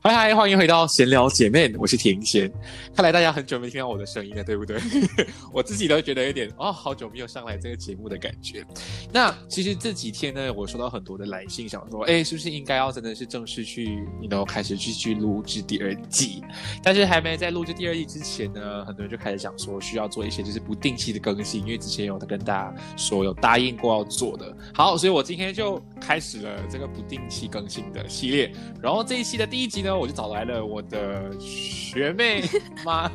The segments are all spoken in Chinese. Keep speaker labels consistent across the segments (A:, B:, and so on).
A: 嗨嗨，欢迎回到闲聊姐妹，我是田贤。看来大家很久没听到我的声音了，对不对？我自己都觉得有点哦，好久没有上来这个节目的感觉。那其实这几天呢，我收到很多的来信，想说，哎，是不是应该要真的是正式去，你 know 开始继续录制第二季？但是还没在录制第二季之前呢，很多人就开始想说，需要做一些就是不定期的更新，因为之前有跟大家说有答应过要做的。好，所以我今天就开始了这个不定期更新的系列。然后这一期的第一集呢。我就找来了我的学妹 妈，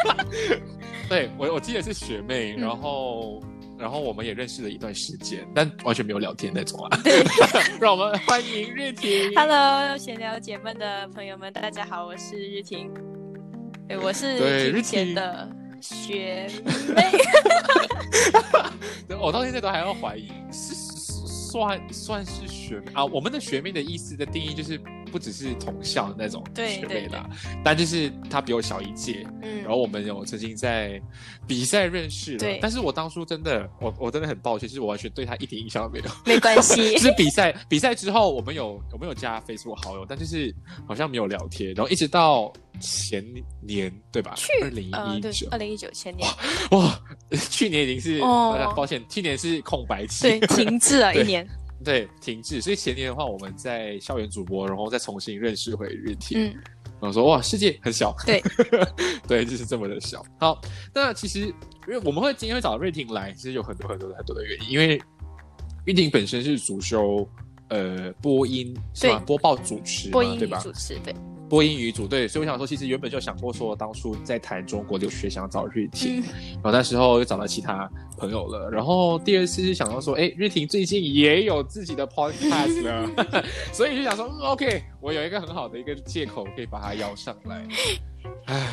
A: 对我我记得是学妹，然后然后我们也认识了一段时间，但完全没有聊天那种啊。让我们欢迎日婷。
B: Hello，闲聊姐妹的朋友们，大家好，我是日婷。对，我是日前的学妹。
A: 我到现在都还要怀疑，是算算是学妹啊？我们的学妹的意思的定义就是。不只是同校的那种学妹啦，但就是她比我小一届，嗯，然后我们有曾经在比赛认识了，但是我当初真的，我我真的很抱歉，就是我完全对她一点印象都没有。
B: 没关系，
A: 就是比赛比赛之后，我们有有没有加 Facebook 好友，但就是好像没有聊天，然后一直到前年对吧？
B: 去
A: 二零一九，
B: 二零一九前年，
A: 哇，去年已经是抱歉，去年是空白期，
B: 对，停滞了 一年。
A: 对，停滞。所以前年的话，我们在校园主播，然后再重新认识回日婷。嗯，然后说哇，世界很小。
B: 对，
A: 对，就是这么的小。好，那其实因为我们会今天会找瑞婷来，其实有很多很多很多的原因。因为玉婷本身是主修呃播音，是吧？播报主持，
B: 播音
A: 对吧？
B: 主持对。
A: 播音语组对，所以我想说，其实原本就想过说，当初在谈中国留学想找瑞婷，然后那时候又找到其他朋友了，然后第二次是想到说，哎，瑞婷最近也有自己的 podcast 了，所以就想说，OK，我有一个很好的一个借口可以把她邀上来。唉，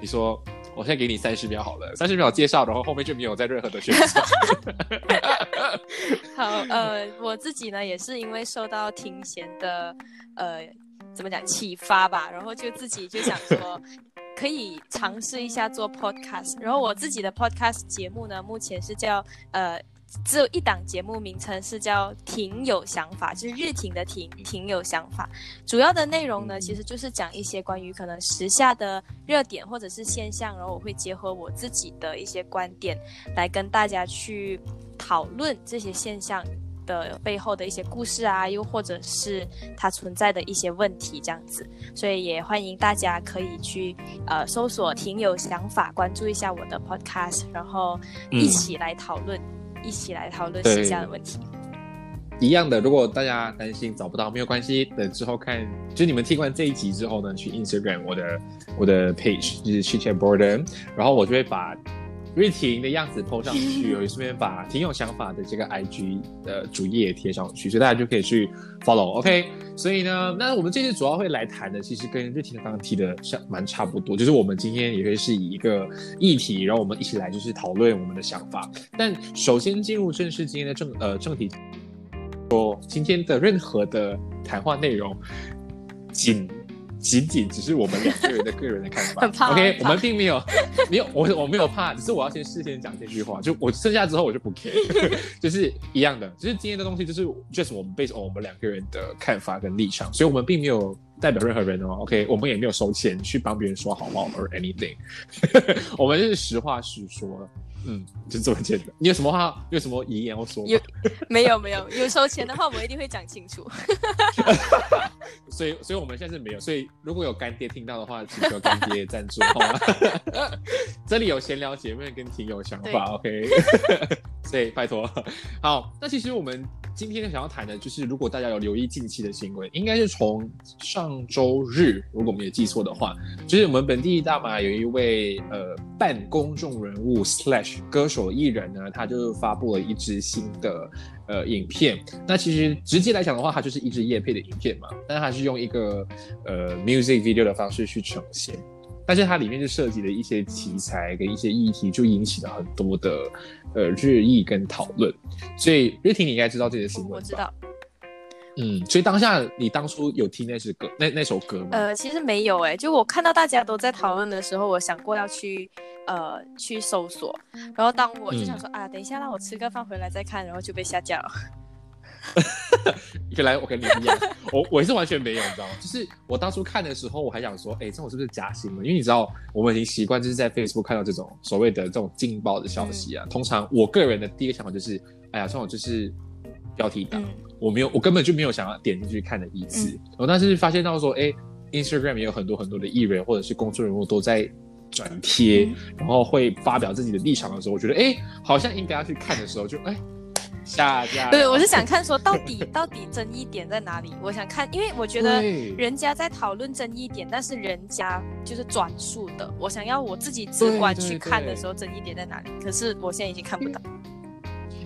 A: 你说，我现在给你三十秒好了，三十秒介绍，然后后面就没有再任何的选择。
B: 好，呃，我自己呢也是因为受到庭贤的呃。怎么讲启发吧，然后就自己就想说，可以尝试一下做 podcast。然后我自己的 podcast 节目呢，目前是叫呃，只有一档节目名称是叫“挺有想法”，就是日挺的挺，挺有想法。主要的内容呢，其实就是讲一些关于可能时下的热点或者是现象，然后我会结合我自己的一些观点，来跟大家去讨论这些现象。的背后的一些故事啊，又或者是它存在的一些问题，这样子，所以也欢迎大家可以去呃搜索“挺有想法”，关注一下我的 podcast，然后一起来讨论，一起来讨论时下的问题。
A: 一样的，如果大家担心找不到，没有关系，等之后看，就你们听完这一集之后呢，去 Instagram 我的我的 page 就是 Chit Boredom，然后我就会把。瑞婷的样子 po 上去，我顺便把挺有想法的这个 IG 的主页贴上去，所以大家就可以去 follow。OK，所以呢，那我们这次主要会来谈的，其实跟瑞婷刚刚提的像蛮差不多，就是我们今天也会是以一个议题，然后我们一起来就是讨论我们的想法。但首先进入正式今天的正呃正题，说今天的任何的谈话内容，仅仅仅只是我们两个人的个人的看法。
B: 很怕
A: OK，我们并没有 没有我我没有怕，只是我要先事先讲这句话，就我剩下之后我就不 care，就是一样的，就是今天的东西就是 just 我们 based on 我们两个人的看法跟立场，所以我们并没有代表任何人哦。OK，我们也没有收钱去帮别人说好话 or anything，我们是实话实说。嗯，就这么简单。你有什么话？有什么遗言要说吗？
B: 有没有没有有收钱的话，我们一定会讲清楚。
A: 所以，所以我们现在是没有。所以，如果有干爹听到的话，请求干爹赞助好吗？这里有闲聊姐妹跟挺有想法，OK。所以拜托。好，那其实我们今天想要谈的就是，如果大家有留意近期的新闻，应该是从上周日，如果我们也记错的话，就是我们本地大马有一位呃半公众人物 slash 歌手艺人呢，他就发布了一支新的。呃，影片那其实直接来讲的话，它就是一支叶配的影片嘛，但是它是用一个呃 music video 的方式去呈现，但是它里面就涉及了一些题材跟一些议题，就引起了很多的呃热议跟讨论。所以，Rithy，，你应该知道这些新闻，
B: 我知道。
A: 嗯，所以当下你当初有听那首歌那那首歌吗？
B: 呃，其实没有哎，就我看到大家都在讨论的时候，我想过要去呃去搜索，然后当我就想说啊，等一下让我吃个饭回来再看，然后就被下架了。
A: 原来我跟你一样，我我是完全没有，你知道吗？就是我当初看的时候，我还想说，哎，这种是不是假新闻？因为你知道，我们已经习惯就是在 Facebook 看到这种所谓的这种劲爆的消息啊。通常我个人的第一个想法就是，哎呀，这种就是标题党。我没有，我根本就没有想要点进去看的意思。我但是发现到说，哎，Instagram 也有很多很多的艺人或者是公众人物都在转贴，然后会发表自己的立场的时候，我觉得，哎，好像应该要去看的时候，就哎下架。
B: 对，我是想看说到底 到底争议点在哪里？我想看，因为我觉得人家在讨论争议点，但是人家就是转述的，我想要我自己直观去看的时候，争议点在哪里？可是我现在已经看不到。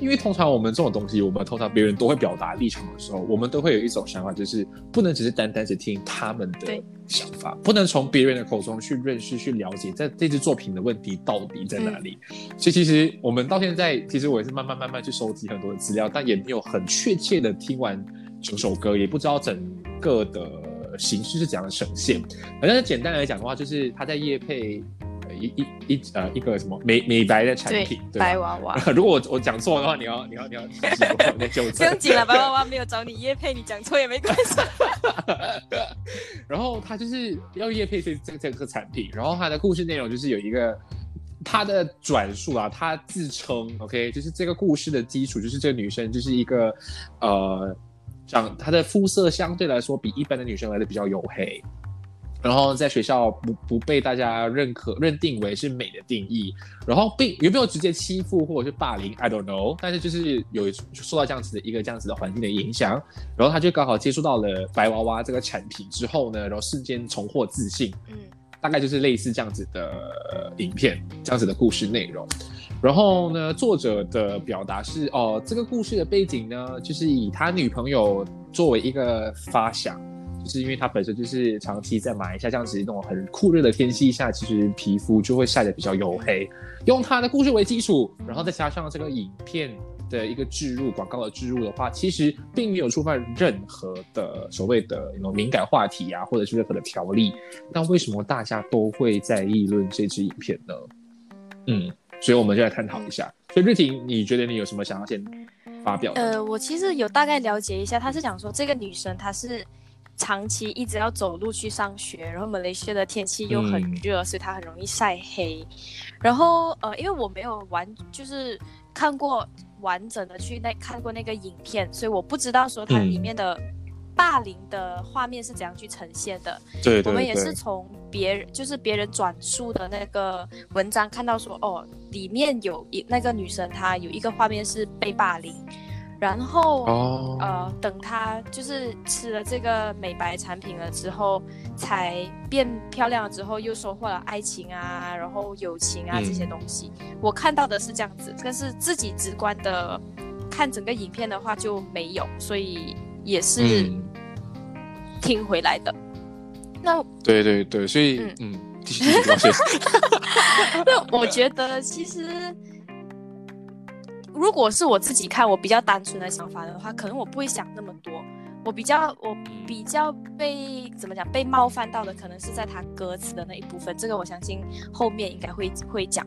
A: 因为通常我们这种东西，我们通常别人都会表达立场的时候，我们都会有一种想法，就是不能只是单单只听他们的想法，不能从别人的口中去认识、去了解，在这支作品的问题到底在哪里。所以其实我们到现在，其实我也是慢慢慢慢去收集很多的资料，但也没有很确切的听完整首歌，也不知道整个的形式是怎样的呈现。反正简单来讲的话，就是他在夜配。一一一呃一个什么美美白的产品，
B: 对白娃娃。
A: 如果我我讲错的话，你要你要你要纠正。不
B: 用紧了，白娃娃没有找你叶配，你讲错也没关系。
A: 然后他就是要叶配这这这个产品，然后他的故事内容就是有一个他的转述啊，他自称 OK，就是这个故事的基础就是这个女生就是一个呃长她的肤色相对来说比一般的女生来的比较黝黑。然后在学校不不被大家认可认定为是美的定义，然后并有没有直接欺负或者是霸凌，I don't know。但是就是有受到这样子的一个这样子的环境的影响，然后他就刚好接触到了白娃娃这个产品之后呢，然后瞬间重获自信。嗯，大概就是类似这样子的影片，这样子的故事内容。然后呢，作者的表达是哦，这个故事的背景呢，就是以他女朋友作为一个发想。是因为他本身就是长期在马来西亚这样子那种很酷热的天气下，其实皮肤就会晒得比较黝黑。用他的故事为基础，然后再加上这个影片的一个置入广告的置入的话，其实并没有触犯任何的所谓的那种敏感话题啊，或者是任何的条例。那为什么大家都会在议论这支影片呢？嗯，所以我们就来探讨一下。所以瑞婷，你觉得你有什么想要先发表？
B: 呃，我其实有大概了解一下，他是讲说这个女生她是。长期一直要走路去上学，然后马来西亚的天气又很热，所以他很容易晒黑。然后呃，因为我没有完就是看过完整的去那看过那个影片，所以我不知道说它里面的霸凌的画面是怎样去呈现的。
A: 对，
B: 我们也是从别人就是别人转述的那个文章看到说，哦，里面有一那个女生她有一个画面是被霸凌。然后，呃，等她就是吃了这个美白产品了之后，才变漂亮了之后，又收获了爱情啊，然后友情啊这些东西。我看到的是这样子，但是自己直观的看整个影片的话就没有，所以也是听回来的。那
A: 对对对，所以嗯，继续继续。
B: 那我觉得其实。如果是我自己看，我比较单纯的想法的话，可能我不会想那么多，我比较我比较被怎么讲被冒犯到的，可能是在他歌词的那一部分。这个我相信后面应该会会讲。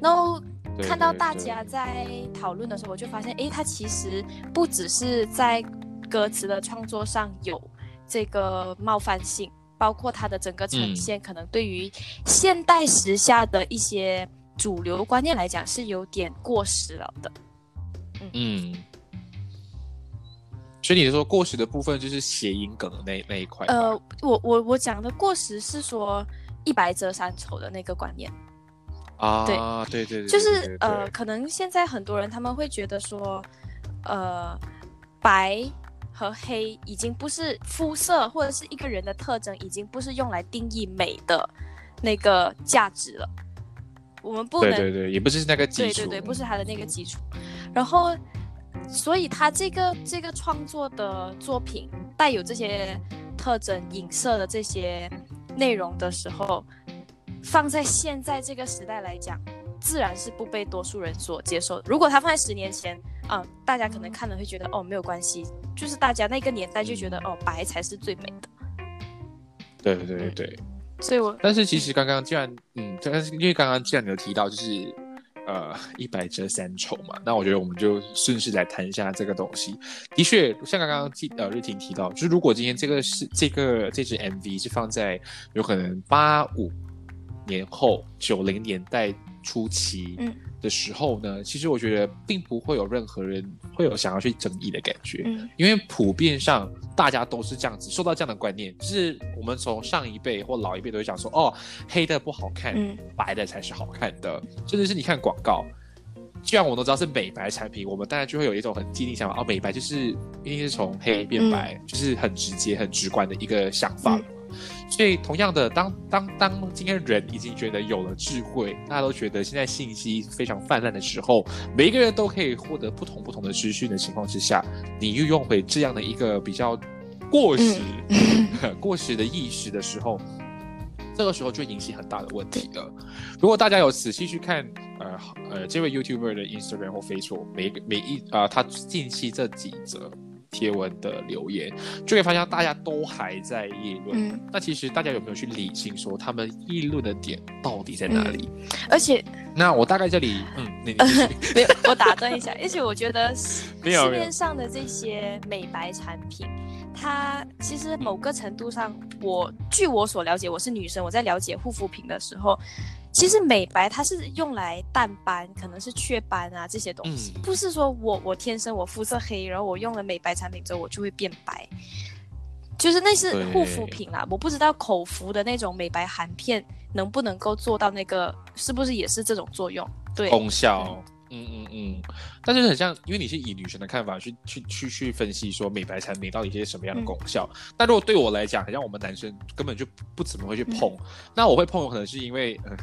B: 然后看到大家在讨论的时候，我就发现，哎，他其实不只是在歌词的创作上有这个冒犯性，包括他的整个呈现，可能对于现代时下的一些主流观念来讲是有点过时了的。嗯。
A: 所以你说过时的部分就是谐音梗的那那一块。
B: 呃，我我我讲的过时是说一白遮三丑的那个观念。
A: 啊，对对对，
B: 就是呃，可能现在很多人他们会觉得说，呃，白和黑已经不是肤色或者是一个人的特征，已经不是用来定义美的那个价值了。我们不能
A: 对对对，也不是那个基
B: 础，对对对，不是他的那个基础，然后。所以他这个这个创作的作品带有这些特征、影射的这些内容的时候，放在现在这个时代来讲，自然是不被多数人所接受。如果他放在十年前，啊，大家可能看了会觉得哦没有关系，就是大家那个年代就觉得哦白才是最美的。
A: 对对对对。
B: 所以我
A: 但是其实刚刚既然嗯，但是因为刚刚既然你有提到就是。呃，一百折三丑嘛，那我觉得我们就顺势来谈一下这个东西。的确，像刚刚记呃瑞婷提到，就是如果今天这个是这个这支 MV 是放在有可能八五年后九零年代初期的时候呢，其实我觉得并不会有任何人会有想要去争议的感觉，因为普遍上大家都是这样子受到这样的观念，就是我们从上一辈或老一辈都会讲说，哦，黑的不好看，白的才是好看的，甚至是你看广告，既然我们都知道是美白产品，我们当然就会有一种很既定想法，哦，美白就是一定是从黑变白，就是很直接、很直观的一个想法。所以，同样的，当当当今天人已经觉得有了智慧，大家都觉得现在信息非常泛滥的时候，每一个人都可以获得不同不同的资讯的情况之下，你又用回这样的一个比较过时、过时的意识的时候，这个时候就引起很大的问题了。如果大家有仔细去看，呃呃，这位 YouTuber 的 Instagram 或 Facebook，每个每一啊，他近期这几则。贴文的留言，就会发现大家都还在议论。那其实大家有没有去理性说他们议论的点到底在哪里？
B: 而且，
A: 那我大概这里，嗯，你
B: 没有，我打断一下。而且我觉得 市面上的这些美白产品，它其实某个程度上，我据我所了解，我是女生，我在了解护肤品的时候。其实美白它是用来淡斑，可能是雀斑啊这些东西，不是说我我天生我肤色黑，然后我用了美白产品之后我就会变白，就是那是护肤品啦。我不知道口服的那种美白含片能不能够做到那个，是不是也是这种作用？对，
A: 功效。嗯嗯嗯，但是很像，因为你是以女生的看法去去去去分析说美白产品到底是什么样的功效。但如果对我来讲，好像我们男生根本就不怎么会去碰。那我会碰，可能是因为，呃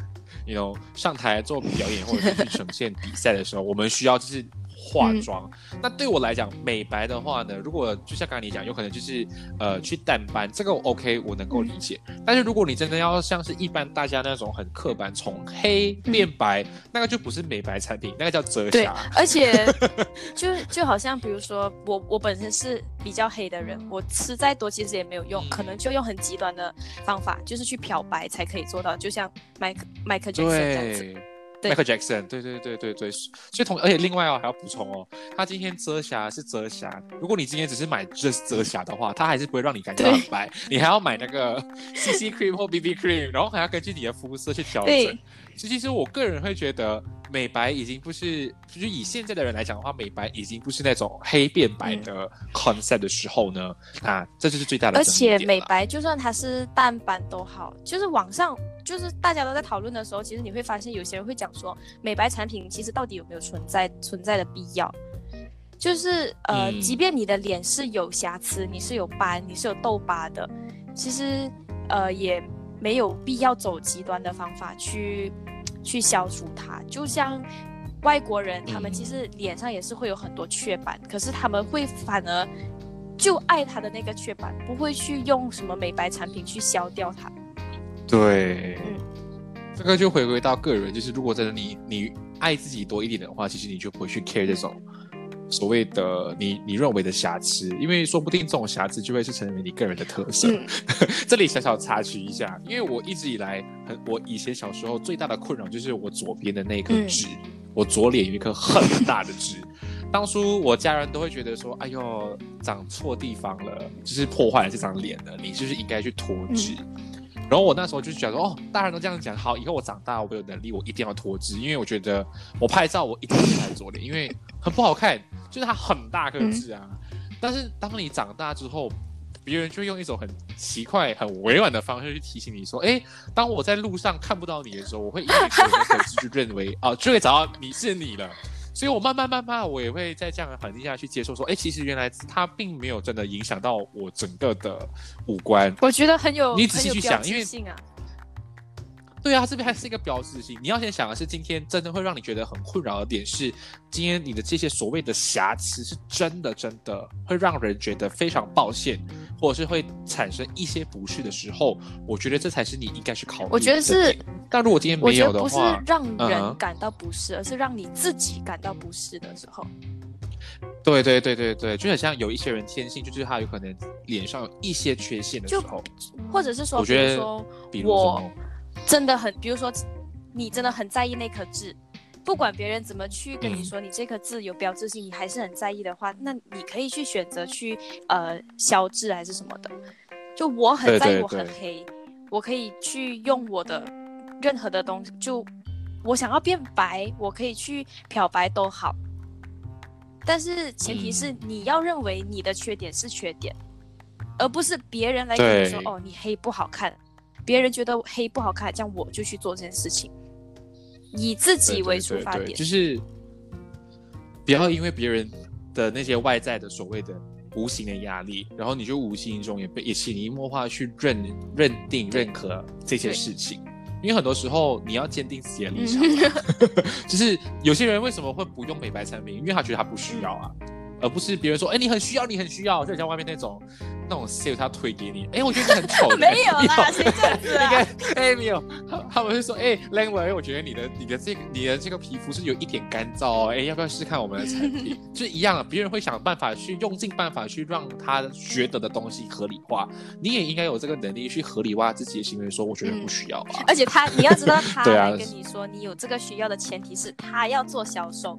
A: ，you know，上台做表演或者是去呈现比赛的时候，我们需要就是。化妆，那对我来讲，美白的话呢，如果就像刚才你讲，有可能就是呃去淡斑，这个 OK，我能够理解。但是如果你真的要像是一般大家那种很刻板，从黑变白，那个就不是美白产品，那个叫遮瑕。
B: 对，而且就 就好像比如说我我本身是比较黑的人，我吃再多其实也没有用，可能就用很极端的方法，就是去漂白才可以做到，就像麦克麦克杰森这样子。
A: Michael Jackson，对对对对对，所以同而且另外哦还要补充哦，他今天遮瑕是遮瑕，如果你今天只是买遮遮瑕的话，他还是不会让你感觉到很白，你还要买那个 CC cream 或 BB cream，然后还要根据你的肤色去调整。所以其实我个人会觉得，美白已经不是，就是以现在的人来讲的话，美白已经不是那种黑变白的 concept 的时候呢，啊，这就是最大的。
B: 而且美白就算它是淡斑都好，就是网上就是大家都在讨论的时候，其实你会发现有些人会讲说，美白产品其实到底有没有存在存在的必要？就是呃，即便你的脸是有瑕疵，你是有斑，你是有痘疤的，其实呃也。没有必要走极端的方法去去消除它，就像外国人，他们其实脸上也是会有很多雀斑，可是他们会反而就爱他的那个雀斑，不会去用什么美白产品去消掉它。
A: 对，嗯，这个就回归到个人，就是如果真的你你爱自己多一点的话，其实你就不会去 care 这种。所谓的你你认为的瑕疵，因为说不定这种瑕疵就会是成为你个人的特色。
B: 嗯
A: 这里小小插曲一下，因为我一直以来很，我以前小时候最大的困扰就是我左边的那颗
B: 嗯
A: 痣，我左脸有一颗很大的痣。当初我家人都会觉得说，哎呦，长错地方了，就是破坏了这张脸了，你就是应该去脱痣。然后我那时候就觉得说，哦，大人都这样讲，好，以后我长大我有能力，我一定要脱脂，因为我觉得我拍照我一定要拍左脸，因为很不好看，就是它很大个痣啊。但是当你长大之后，别人就用一种很奇怪、很委婉的方式去提醒你说：“哎，当我在路上看不到你的时候，我会以为这个可知就认为啊，就会找到你是你了。”所以，我慢慢慢慢，我也会在这样的环境下去接受说：“哎，其实原来它并没有真的影响到我整个的五官。
B: 我觉得很有
A: 你仔细去想因为对啊，这边还是一个标志性。你要先想的是，今天真的会让你觉得很困扰的点是，今天你的这些所谓的瑕疵，是真的真的会让人觉得非常抱歉，或者是会产生一些不适的时候，我觉得这才是你应该去考虑。
B: 我觉得是
A: 但如果今天
B: 我
A: 没有
B: 觉得不是
A: 的话，
B: 让人感到不适，而是让你自己感到不适的时候。
A: 对对对对对，就很像有一些人天性就是他有可能脸上有一些缺陷的时候，
B: 或者是说，比
A: 我觉得
B: 如说
A: 比如什
B: 我，真的很，比如说你真的很在意那颗痣，不管别人怎么去跟你
A: 嗯。
B: 说你这颗痣有标志性，你还是很在意的话，那你可以去选择去呃消痣还是什么的。就我很在意我很
A: 对。
B: 黑，我可以去用我的任何的东西，就我想要变白，我可以去漂白都好。但是前提是
A: 嗯。
B: 你要认为你的缺点是缺点，而不是别人来跟你说哦你黑不好看，别人觉得黑不好看，这样我就去做这件事情，以自己
A: 对
B: 为
A: 对对对
B: 出发点。
A: 就是不要因为别人的那些外在的所谓的无形的压力，然后你就无形中也被也潜移默化去认认定认可这些事情。因为很多时候你要坚定自己的立场 就是有些人为什么会不用美白产品？因为他觉得他不需要啊，而不是别人说，哎，你很需要，你很需要，就像外面那种那种 sale 他推给你，哎，我觉得你很丑，
B: 没有啦，谁这样子
A: 哎没有，他他们会说哎 l a n g w a 我觉得你的你的这个你的这个皮肤是有一点干燥哦，哎要不要试试看我们的产品？就是一样的，别人会想办法去用尽办法去让他觉得的东西合理化，你也应该有这个能力去合理化自己的行为，说我觉得不需要啊。
B: 而且他，你要知道，他来跟你说你有这个需要的前提是他要做销售，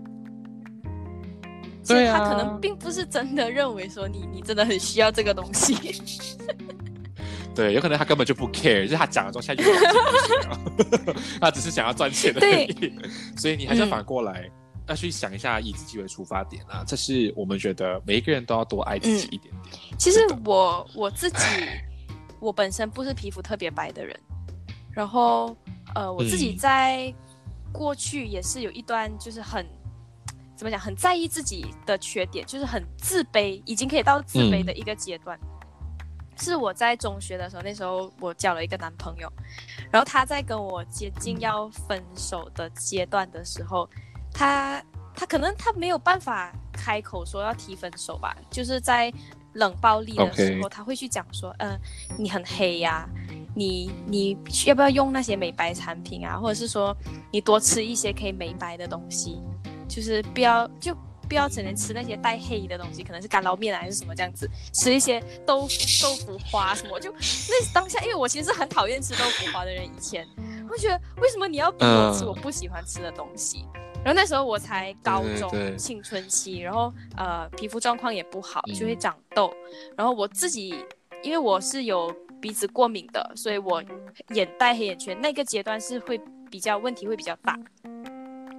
B: 所以他可能并不是真的认为说你你真的很需要这个东西。
A: 对，有可能他根本就不 care，就是他讲了之后他只是想要赚钱而已。所以你还是要
B: 嗯
A: 反过来。要去想一下，以自己为出发点啊，这是我们觉得每一个人都要多爱自己一点点。
B: 其实我我自己，我本身不是皮肤特别白的人，然后呃，我自己
A: 嗯
B: 在过去也是有一段就是很怎么讲，很在意自己的缺点，就是很自卑，已经可以到自卑的一个阶段。是我在中学的时候，那时候我交了一个男朋友，然后他在跟我接近要分手的阶段的时候，他他可能他没有办法开口说要提分手吧，就是在冷暴力的时候他会去讲说，呃，你很黑呀、你你要不要用那些美白产品啊，或者是说你多吃一些可以美白的东西，就是不要就。不要整天吃那些带黑的东西，可能是干捞面啊，还是什么这样子，吃一些豆腐豆腐花什么。就 那当下，因为我其实是很讨厌吃豆腐花的人，以前我觉得为什么你要逼我吃
A: 嗯
B: 我不喜欢吃的东西？然后那时候我才高中青春期，然后呃皮肤状况也不好，
A: 嗯
B: 就会长痘。然后我自己因为我是有鼻子过敏的，所以我眼袋黑眼圈那个阶段是会比较问题会比较大，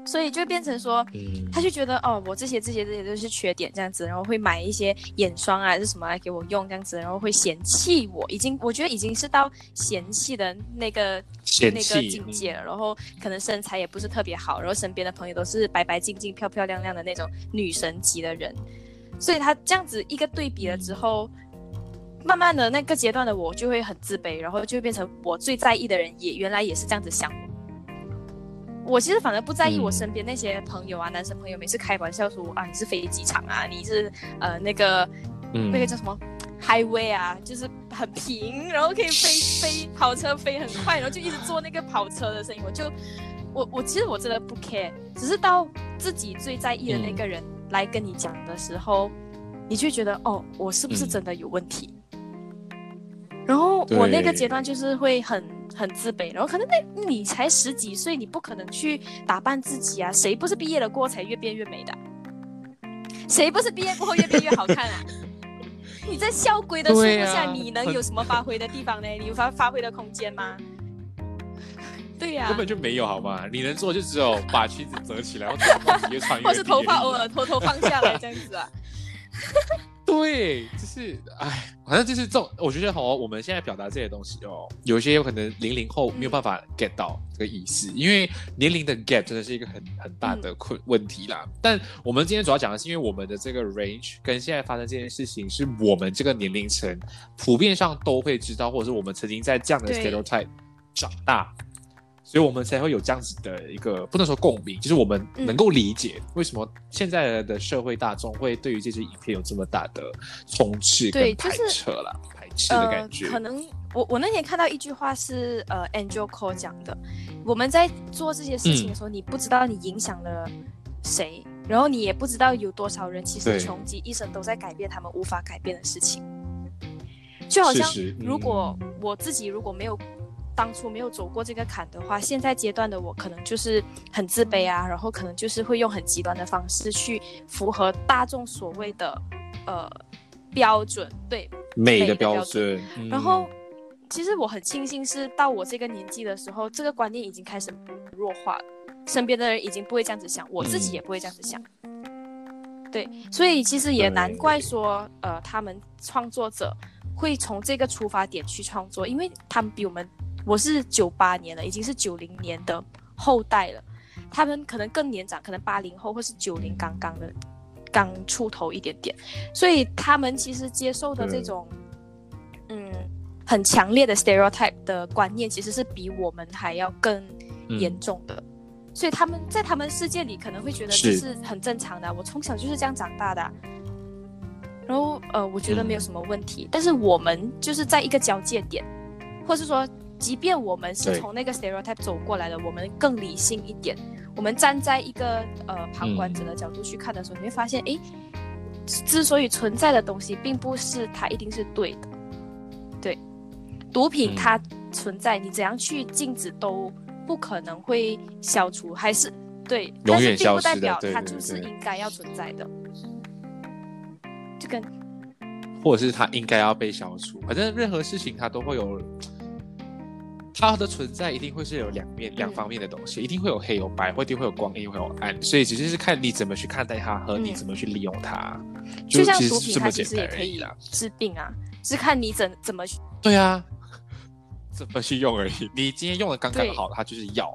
B: 所以就变成说。
A: 嗯，
B: 他就觉得哦，我这些这些这些都是缺点这样子，然后会买一些眼霜啊还是什么来给我用这样子，然后会嫌弃我，已经我觉得已经是到嫌弃的那个那个境界了，然后可能身材也不是特别好，然后身边的朋友都是白白净净、漂漂亮亮的那种女神级的人，所以他这样子一个对比了之后，慢慢的那个阶段的我就会很自卑，然后就会变成我最在意的人也原来也是这样子想我。我其实反而不在意我
A: 嗯
B: 身边那些朋友啊，男生朋友每次开玩笑说啊你是飞机场啊，你是呃那个
A: 嗯
B: 那个叫什么 highway 啊，就是很平，然后可以飞飞跑车飞很快，然后就一直做那个跑车的声音。我就我我其实我真的不 care，只是到自己最在意的那个人来跟你讲的时候，你就觉得哦，我是不是
A: 嗯
B: 真的有问题？然后我那个阶段就是会很很自卑，然后可能那你才十几岁，你不可能去打扮自己啊，谁不是毕业了过后才越变越美的？谁不是毕业过后越变越好看啊？你在校规的束
A: 对
B: 缚下，
A: 啊
B: 你能有什么发挥的地方呢？你有发发挥的空间吗？对呀、
A: 根本就没有好吗？你能做就只有把裙子折起来，或者直接穿越
B: 或是头发偶尔偷偷放下来这样子啊。
A: 对，就是哎，反正就是这种，我觉得好，我们现在表达这些东西哦，有些有可能零零后没有办法 get 到这个意思，因为年龄的 gap 真的是一个很很大的困问题啦。但我们今天主要讲的是，因为我们的这个 range 跟现在发生这件事情，是我们这个年龄层普遍上都会知道，或者是我们曾经在这样的 stereotype 长大。所以我们才会有这样子的一个不能说共鸣，就是我们
B: 嗯
A: 能够理解为什么现在的社会大众会对于这支影片有这么大的冲斥跟排
B: 对就是
A: 斥啦，排斥的感觉。
B: 呃、可能我我那天看到一句话是呃 Angel Cole 讲的，我们在做这些事情的时候，你不知道你影响了谁，然后你也不知道有多少人其实穷极一生都在改变他们无法改变的事情。就好像如果我自己如果没有当初没有走过这个坎的话，现在阶段的我可能就是很自卑啊，然后可能就是会用很极端的方式去符合大众所谓的呃标准，对，
A: 美的
B: 标
A: 标准，嗯
B: 然后，其实我很庆幸是到我这个年纪的时候，这个观念已经开始弱化了，身边的人已经不会这样子想，我自己
A: 嗯。
B: 也不会这样子想。对，所以其实也难怪说，呃，他们创作者会从这个出发点去创作，因为他们比我们，我是九八年了，已经是九零年的后代了，他们可能更年长，可能八零后或是九零刚刚的，刚出头一点点，所以他们其实接受的这种，嗯，很强烈的 stereotype 的观念，其实是比我们还要更
A: 嗯
B: 严重的。所以他们在他们世界里可能会觉得这
A: 是
B: 是很正常的啊，我从小就是这样长大的啊、然后呃，我觉得没有什么问题。但是我们就是在一个交界点，或是说，即便我们是从那个 stereotype 走过来的，我们更理性一点，我们站在一个呃旁观者的角度去看的时候，你会发现，哎，之所以存在的东西，并不是它一定是对的。对，毒品
A: 嗯
B: 它存在，你怎样去禁止都不可能会消除，还是对，
A: 永
B: 但是
A: 远消失的
B: 并不代表它就是应该要存在的。就跟
A: 或者是它应该要被消除。反正任何事情它都会有，它的存在一定会是有两面、两方面的东西，一定会有黑有白，或一定会有光，一定会有暗。所以只是是看你怎么去看待它，和你
B: 嗯
A: 怎么去利用它。
B: 就像
A: 其
B: 毒品，它其
A: 实是这么简
B: 实也可以
A: 单而已啦。
B: 治病啊，是看你怎怎么去。
A: 对啊，怎么去用而已。你今天用的刚刚好，它就是药；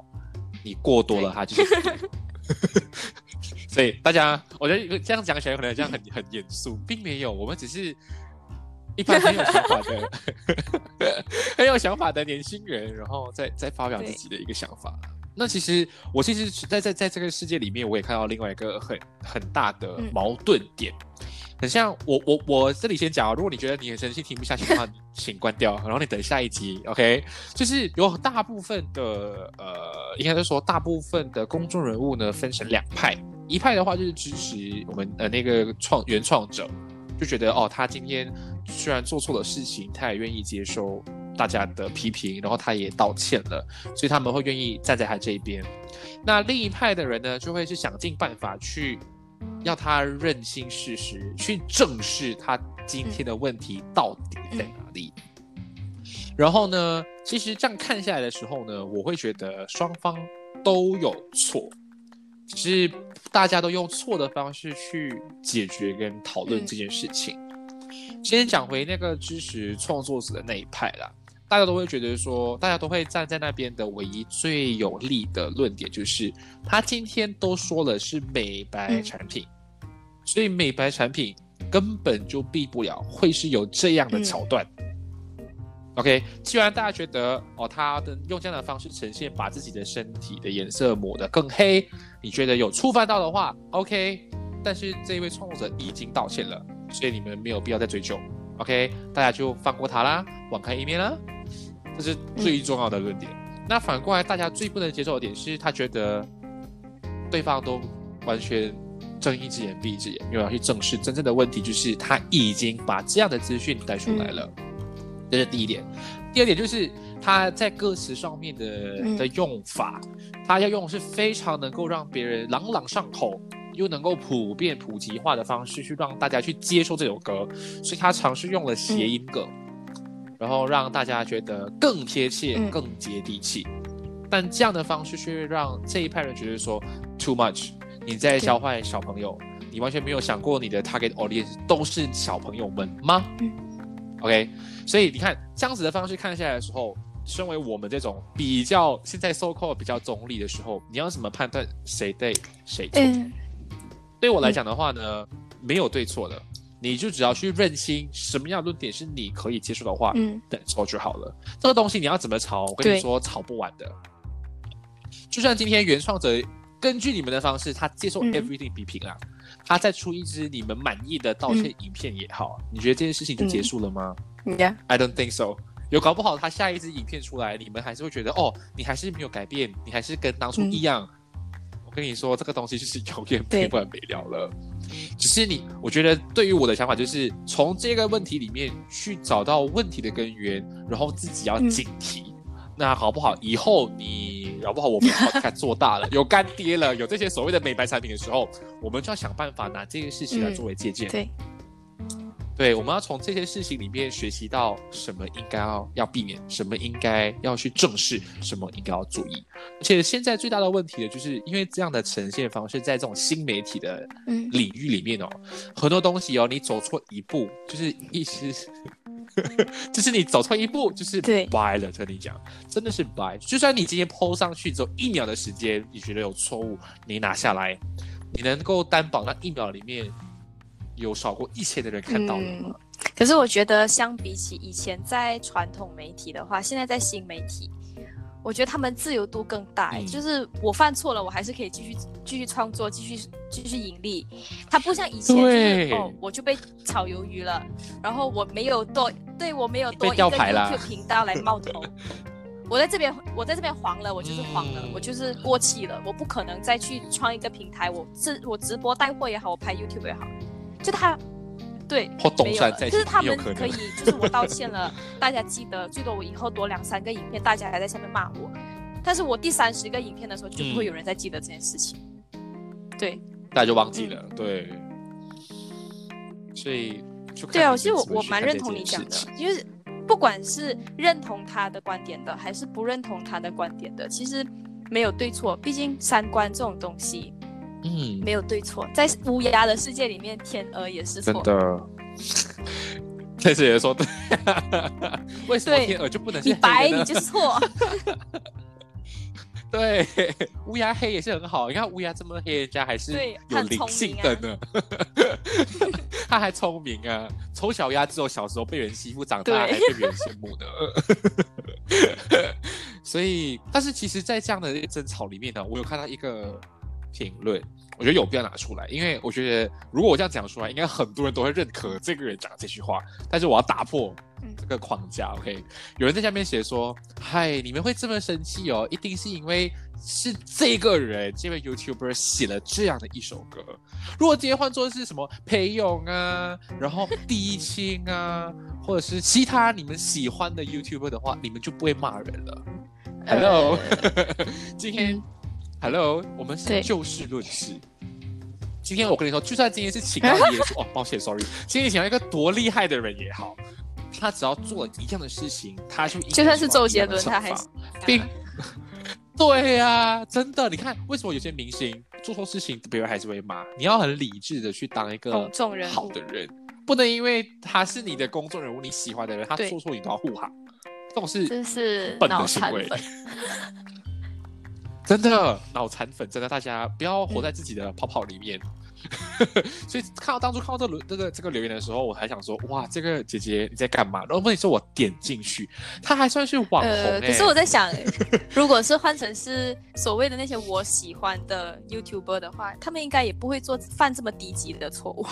A: 你过多了，它就是。所以大家，我觉得这样讲起来可能这样很很严肃，并没有，我们只是一般很有想法的、很有想法的年轻人，然后再再发表自己的一个想法。那其实我其实在在在这个世界里面，我也看到另外一个很很大的
B: 嗯
A: 矛盾点。很像我我我这里先讲啊，如果你觉得你很生气听不下去的话，请关掉，然后你等下一集，OK？就是有大部分的呃，应该是说大部分的公众人物呢分成两派，一派的话就是支持我们呃那个创原创者，就觉得哦他今天虽然做错了事情，他也愿意接受大家的批评，然后他也道歉了，所以他们会愿意站在他这一边。那另一派的人呢，就会是想尽办法去要他认清事实，去正视他今天的问题到底在哪里。然后呢，其实这样看下来的时候呢，我会觉得双方都有错，只是大家都用错的方式去解决跟讨论
B: 嗯
A: 这件事情。先讲回那个支持创作者的那一派啦，大家都会觉得说，大家都会站在那边的唯一最有利的论点就是，他今天都说了是美白产品，所以美白产品根本就避不了会是有这样的桥段。OK，既然大家觉得哦，他的用这样的方式呈现，把自己的身体的颜色抹得更黑，你觉得有触犯到的话，OK，但是这一位创作者已经道歉了，所以你们没有必要再追究。OK，大家就放过他啦，网开一面啦，这是最重要的论点。那反过来，大家最不能接受的点是他觉得对方都完全睁一只眼闭一只眼，没有要去正视真正的问题，就是他已经把这样的资讯带出来了，这是第一点。第二点就是他在歌词上面的的用法，他要用是非常能够让别人朗朗上口，又能够普遍普及化的方式去让大家去接受这首歌，所以他尝试用了谐音梗，然后让大家觉得更贴切、更接地气。但这样的方式却让这一派人觉得说 too much，你在教坏小朋友，你完全没有想过你的 target audience 都是小朋友们吗？OK，所以你看这样子的方式看下来的时候，身为我们这种比较现在 so called 比较中立的时候，你要怎么判断谁对谁错？对我来讲的话呢，没有对错的，你就只要去认清什么样的论点是你可以接受的话，嗯，等错就好了。这个东西你要怎么吵，我跟你说吵不完的。就像今天原创者根据你们的方式，他接受 everything 比拼啊，他再出一支你们满意的道歉影片也好，你觉得这件事情就结束了吗？Yeah，I don't think so。有搞不好他下一支影片出来，你们还是会觉得哦，你还是没有改变，你还是跟当初一样。我跟你说，这个东西就是永远没完没了了。只是你，我觉得对于我的想法就是从这个问题里面去找到问题的根源，然后自己要警惕。那好不好？以后你搞不好我们开做大了，有干爹了，有这些所谓的美白产品的时候，我们就要想办法拿这件事情来作为借鉴。
B: 对，
A: 对，我们要从这些事情里面学习到什么应该要要避免，什么应该要去正视，什么应该要注意。而且现在最大的问题呢，就是因为这样的呈现方式，在这种新媒体的领域里面哦，很多东西哦，你走错一步，就是一时。就是你走错一步，就是掰了。跟你讲，真的是掰。就算你今天 PO 上去只有一秒的时间，你觉得有错误，你拿下来，你能够担保那一秒里面有少过一千的人看到吗？
B: 可是我觉得，相比起以前在传统媒体的话，现在在新媒体。我觉得他们自由度更大，就是我犯错了，我还是可以继续继续创作，继续继续盈利。他不像以前，就是哦，我就被炒鱿鱼了，然后我没有多，对我没有多一个 YouTube 频道来冒头。我在这边，我在这边黄了，我就是黄了，我就是过气了，我不可能再去创一个平台，我直我直播带货也好，我拍 YouTube 也好，就他。对，没有，就是他们可以，就是我道歉了，大家记得，最多我以后多两三个影片，大家还在下面骂我，但是我第三十个影片的时候，就不会有人再记得这件事情。对，
A: 大家就忘记了，对。所以，
B: 对啊，其实我我蛮认同你讲的，因为不管是认同他的观点的，还是不认同他的观点的，其实没有对错，毕竟三观这种东西。嗯，没有对错，在乌鸦的世界里面，天鹅也是
A: 错。真的，这次也说对，为什么天鹅就不能？
B: 你白你就错。
A: 对，乌鸦黑也是很好。你看乌鸦这么黑，人家还是有灵性的呢。他还聪明啊，丑小鸭只有小时候被人欺负，长大还被别人羡慕的。所以，但是其实，在这样的争吵里面呢，我有看到一个。评论，我觉得有必要拿出来，因为我觉得如果我这样讲出来，应该很多人都会认可这个人讲这句话。但是我要打破这个框架，OK？有人在下面写说：“嗨，你们会这么生气哦，一定是因为是这个人，这位 YouTuber 写了这样的一首歌。如果今天换作是什么裴勇啊，然后第一清啊，或者是其他你们喜欢的 YouTuber 的话，你们就不会骂人了。”Hello，今天。Hello，我们是就事论事。今天我跟你说，就算今天是请到耶稣 哦，抱歉，sorry，今天请到一个多厉害的人也好，他只要做一样的事情，他就
B: 就算是周杰伦，他还是
A: 并对呀，真的，你看为什么有些明星做错事情，别人还是会骂？你要很理智的去当一个
B: 公众人
A: 好的人，不能因为他是你的公众人物，你喜欢的人，他做错你都要护航，这种是
B: 真是
A: 笨的行为。真的脑残粉，真的大家不要活在自己的泡泡里面。所以看到当初看到这这个这个留言的时候，我还想说，哇，这个姐姐你在干嘛？然后问题是我点进去，她还算是网红。
B: 可是我在想，如果是换成是所谓的那些我喜欢的 YouTuber 的话，他们应该也不会做犯这么低级的错误。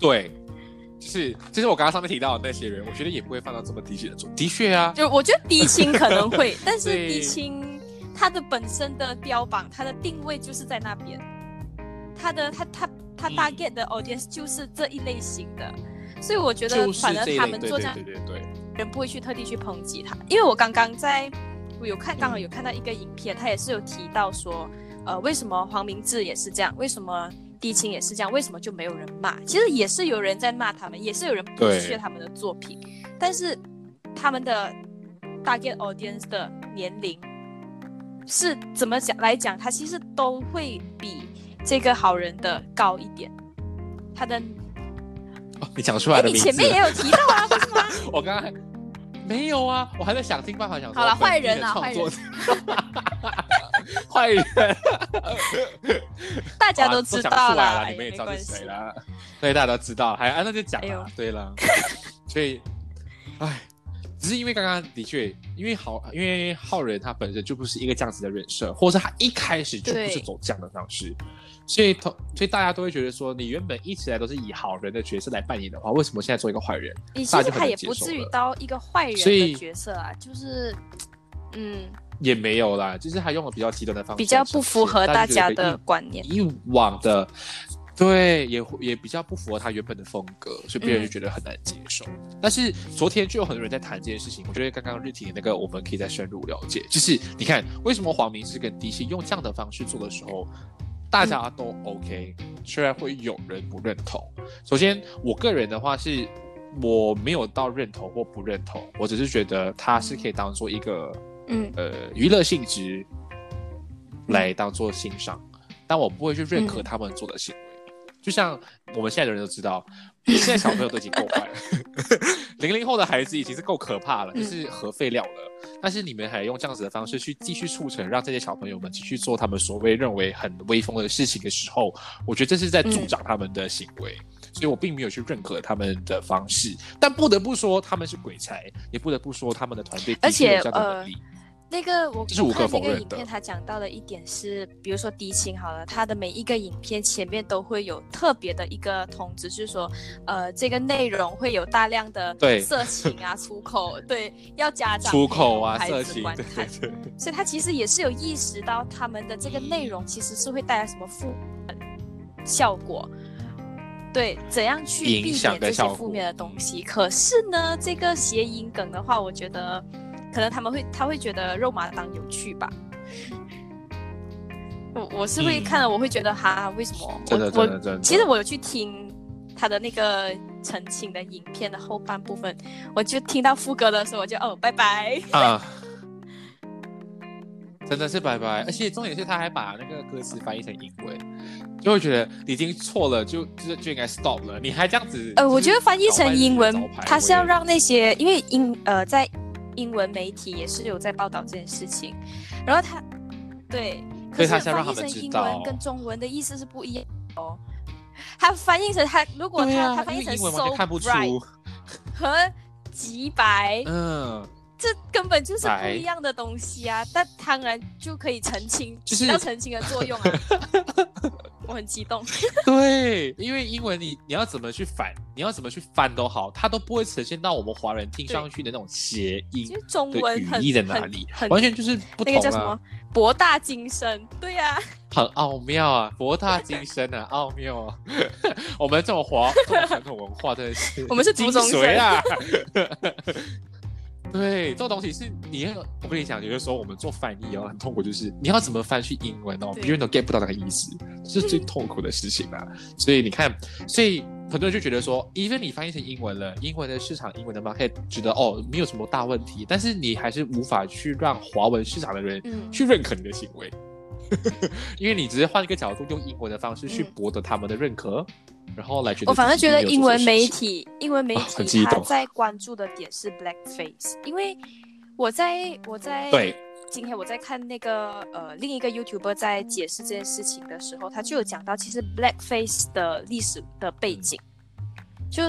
A: 对，就是就是我刚刚上面提到的那些人，我觉得也不会犯到这么低级的错。的确啊，
B: 就我觉得低清可能会，但是低清。它的本身的标榜，它的定位就是在那边。它的他他他
A: 嗯。
B: target 的 audience 就是这一类型的，所以我觉得反而他们做这样
A: 对对对，
B: 人不会去特地去抨击他，因为我刚刚在我有看，刚好有看到一个影片，他也是有提到说，呃，为什么黄明志也是这样，为什么低清也是这样，为什么就没有人骂？其实也是有人在骂他们，也是有人不
A: 对
B: 屑他们的作品，但是他们的 target audience 的年龄是怎么讲来讲，他其实都会比这个好人的高一点，他的
A: 哦你讲出来
B: 哎，
A: 的
B: 你前面也有提到啊，不是吗？
A: 我刚刚还没有啊，我还在想尽办法想说
B: 好了坏人啊
A: 的创作。者 坏人，
B: 大家
A: 啊
B: 都知道
A: 了，
B: 哎
A: 你们也知道是谁啦，对，大家都知道，还啊那就讲了，对了，所以，唉。只是因为刚刚的确，因为好，因为浩仁他本身就不是一个这样子的人设，或者是他一开始就不是走这样的方式，所以同所以大家都会觉得说，你原本一直以来都是以好人的角色来扮演的话，为什么现在做一个坏人？
B: 你其实他也不至于到一个坏人的角色啊，就是，嗯，
A: 也没有啦，就是他用了比较极端的方式，
B: 比较不符合大家的观念。
A: 以往的，对，也也比较不符合他原本的风格，所以别人就
B: 嗯
A: 觉得很难接受。但是昨天就有很多人在谈这件事情，我觉得刚刚日婷那个我们可以再深入了解，就是你看为什么黄明志跟迪西用这样的方式做的时候。大家都 OK，、虽然会有人不认同。首先，我个人的话是，我没有到认同或不认同，我只是觉得它是可以当做一个
B: 嗯
A: 呃娱乐性质来当做欣赏，但我不会去认可他们做的行为。就像我们现在的人都知道，现在小朋友都已经够坏了，零零后的孩子已经是够可怕了，就
B: 嗯
A: 是核废料了。但是你们还用这样子的方式去继续促成，让这些小朋友们继续做他们所谓认为很威风的事情的时候，我觉得这是在助长他们的行为。所以我并没有去认可他们的方式，但不得不说他们是鬼才，也不得不说他们的团队的
B: 而且
A: 确有这样的能力。
B: 那个我
A: 这是无可
B: 我看
A: 否认的
B: 那个影片，他讲到的一点是，比如说低清好了，他的每一个影片前面都会有特别的一个通知，就是说，呃，这个内容会有大量的
A: 对
B: 色情啊、粗口，对，要家长
A: 出口啊、
B: 孩子
A: 色情，对
B: 观看
A: 对对。
B: 所以他其实也是有意识到他们的这个内容其实是会带来什么负效果，对，怎样去避免这些负面的东西。可是呢，这个谐音梗的话，我觉得可能他们会他会觉得肉麻当有趣吧。我我是会
A: 嗯
B: 看了，我会觉得哈，为什么？我我其实我有去听他的那个澄清的影片的后半部分，我就听到副歌的时候，我就哦，拜拜。
A: 啊，真的是拜拜！而且重点是他还把那个歌词翻译成英文，就会觉得已经错了，就就就应该 stop 了。你还这样子？
B: 呃，我觉得翻译成英文
A: 搞坏自己的招，牌
B: 它是要让那些因为英呃在英文媒体也是有在报道这件事情，然后他对，可
A: 是
B: 翻译成英文跟中文的意思是不一样的哦。他翻译成他如果他、
A: 啊
B: 他翻译成 so
A: 全看不出。
B: bright 和极白，
A: 嗯，
B: 这根本就是不一样的东西啊！但当然就可以澄清，
A: 就是
B: 起到澄清的作用啊。我很激动，
A: 对，因为英文你你要怎么去反，你要怎么去翻都好，它都不会呈现到我们华人听上去的那种谐音
B: 其实中文很
A: 语义在哪
B: 很
A: 里，完全就是不同
B: 那个叫什么？
A: 啊，
B: 博大精深，对呀、
A: 很奥妙啊，博大精深啊，奥妙啊！我们这种华传统文化真的是
B: 我们是
A: 精
B: 读中
A: 髓啊！对，这种东西是你要，我跟你讲，有的时候我们做翻译哦，很痛苦，就是你要怎么翻去英文哦，
B: 对
A: 别人都 get 不到那个意思，这是最痛苦的事情啊。所以你看，所以很多人就觉得说，even 你翻译成英文了，英文的市场、英文的 market 觉得哦没有什么大问题，但是你还是无法去让华文市场的人
B: 嗯
A: 去认可你的行为。因为你只是换一个角度，用英文的方式去
B: 嗯。
A: 博得他们的认可，然后来觉得
B: 我反而觉得英文媒体，英文媒体
A: 激动。
B: 在关注的点是 blackface，因为我在我在
A: 对。
B: 今天我在看那个呃另一个 YouTuber 在解释这件事情的时候，他就有讲到，其实 blackface 的历史的背景，就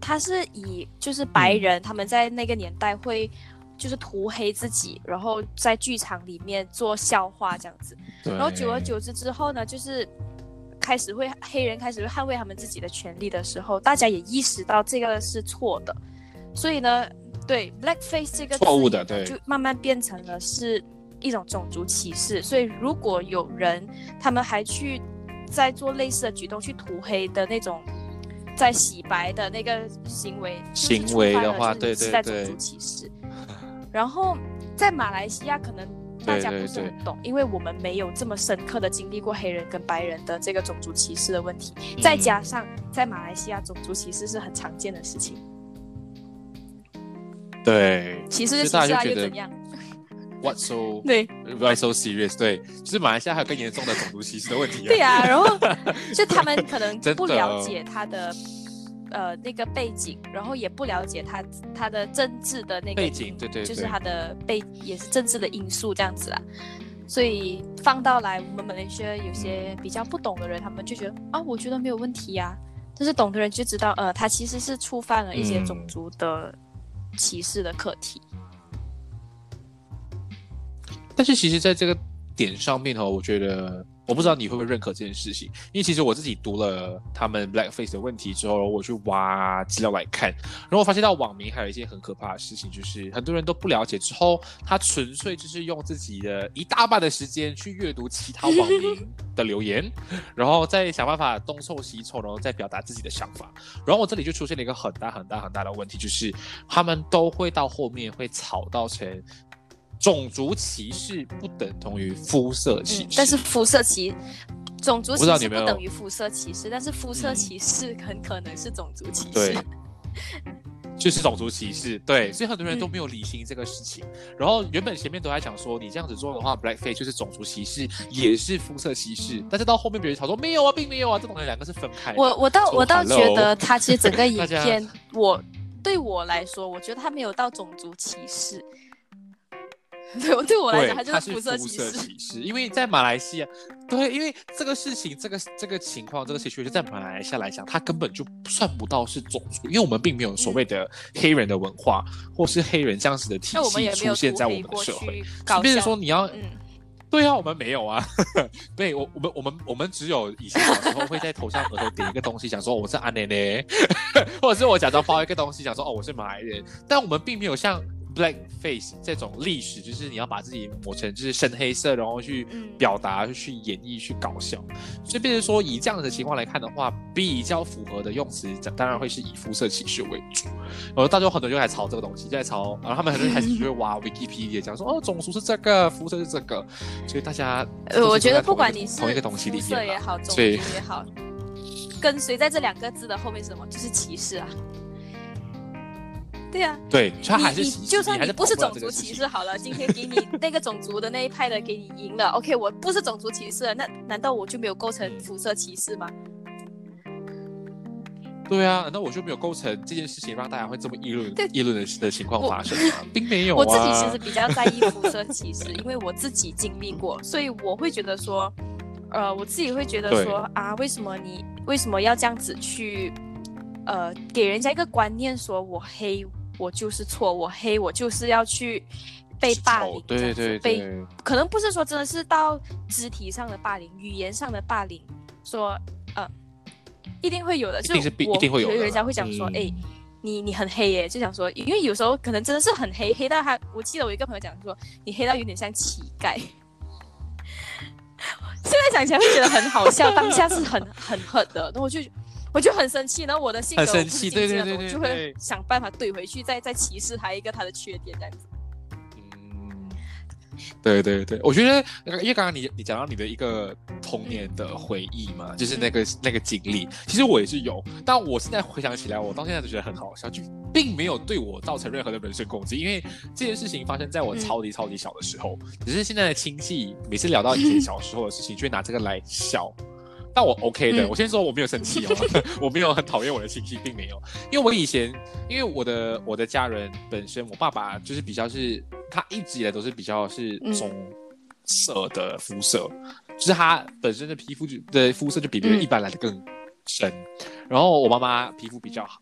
B: 他是以就是白
A: 嗯。
B: 人、他们在那个年代会就是涂黑自己，然后在剧场里面做笑话这样子，然后久而久之之后呢，就是开始会黑人开始会捍卫他们自己的权利的时候，大家也意识到这个是错的，所以呢，对 blackface 这个
A: 错误的对
B: 就慢慢变成了是一种种族歧视。所以如果有人他们还去在做类似的举动去涂黑的那种，在洗白的那个行为，
A: 行为的话，对对对，
B: 在种族歧视。然后在马来西亚可能。大家不是很懂，因为我们没有这么深刻的经历过黑人跟白人的这个种族歧视的问题，再加上在马来西亚种族歧视是很常见的事情。
A: 对，
B: 歧视就歧视啊，又怎样
A: ？What so？
B: 对
A: ，Why so serious？对，就是马来西亚还有更严重的种族歧视的问题。
B: 对啊，然后就他们可能 不了解他的。呃，那个背景，然后也不了解他他的政治的那个
A: 背景，对对，
B: 就是他的背也是政治的因素这样子啊。所以放到来我们马来西亚有些比较不懂的人，他们就觉得啊，我觉得没有问题呀。但是懂的人就知道，呃，他其实是触犯了一些种族的歧视的课题。
A: 但是其实，在这个点上面哦，我觉得。我不知道你会不会认可这件事情，因为其实我自己读了他们 blackface 的问题之后，我去挖资料来看，然后我发现到网民还有一些很可怕的事情，就是很多人都不了解之后，他纯粹就是用自己的一大半的时间去阅读其他网民 的留言，然后再想办法东凑西凑，然后再表达自己的想法。然后我这里就出现了一个很大很大很大的问题，就是他们都会到后面会吵到成。种族歧视不等同于肤色歧视，
B: 但是肤色歧种族歧视不等于肤色歧视，但是肤色歧视很可能是种族歧视。
A: 对，就是种族歧视。对，所以很多人都没有理清这个事情。然后原本前面都在讲说，你这样子做的话，blackface 就是种族歧视，也是肤色歧视。但是到后面别人吵说没有啊，并没有啊，这种两个是分开。
B: 我我倒我倒觉得他其实整个 影片，我对我来说，我觉得他没有到种族歧视。对，对我来讲，它就是肤色歧视。
A: 因为在马来西亚，对，因为这个事情，这个这个情况，这个 situation 在马来西亚来讲，它根本就算不到是种族，因为我们并没有所谓的黑人的文化，或是黑人这样子的体系出现在我们的社会。变成说你要，对啊，我们没有啊。对我，我们我们我们只有以前小时候会在头上额头点一个东西，想说我是阿奶奶，或者是我假装包一个东西，想说哦我是马来人，但我们并没有像。Black face 这种历史，就是你要把自己抹成就是深黑色，然后去表达、去演绎、去搞笑。所以，变成说以这样的情况来看的话，比较符合的用词，当然会是以肤色歧视为主。然后大家很多人就在炒这个东西，就在炒，然后他们很多人开始就会挖 Wikipedia 讲说，哦，种族是这个，肤色是这个。所以大家，
B: 呃，我觉得不管你是
A: 同一个东西里
B: 面，也好，种族也好，跟随在这两个字的后面是什么？就是歧视啊。对呀，
A: 对，他还是
B: 就算
A: 你
B: 不是种族歧视好了，今天给你 那个种族的那一派的给你赢了，OK，我不是种族歧视，那难道我就没有构成肤色歧视吗？
A: 对啊，难道我就没有构成这件事情让大家会这么议论议论的的情况发生吗？并没有。
B: 我自己其实比较在意肤色歧视，因为我自己经历过，所以我会觉得说，呃，我自己会觉得说啊，为什么你为什么要这样子去，呃，给人家一个观念，说我黑。我就是错，我黑，我就是要去被霸凌，
A: 对对对，
B: 被可能不是说真的是到肢体上的霸凌，语言上的霸凌，说呃，一定会有的，就
A: 一定会有，
B: 人家会讲说，哎，你你很黑耶，就想说，因为有时候可能真的是很黑，黑到他，我记得我一个朋友讲说，你黑到有点像乞丐，现在想起来会觉得很好笑，当下是很很狠的，然后我就。我就很生气，然后我的性格
A: 很生气，对对对对，
B: 就会想办法怼回去，再再歧视他一个他的缺点这样子。
A: 嗯，对对对，我觉得因为刚刚你你讲到你的一个童年的回忆嘛，就是那个那个经历，其实我也是有，但我现在回想起来，我到现在都觉得很好笑，就并没有对我造成任何的人身攻击，因为这件事情发生在我超级超级小的时候，只是现在的亲戚每次聊到以前小时候的事情，就会拿这个来笑。但我 OK 的，我先说我没有生气哦，我没有很讨厌我的亲戚，并没有，因为我以前，因为我的我的家人本身，我爸爸就是比较是，他一直以来都是比较是棕色的肤色，就是他本身的皮肤就的肤色就比别人一般来的更深，然后我妈妈皮肤比较好。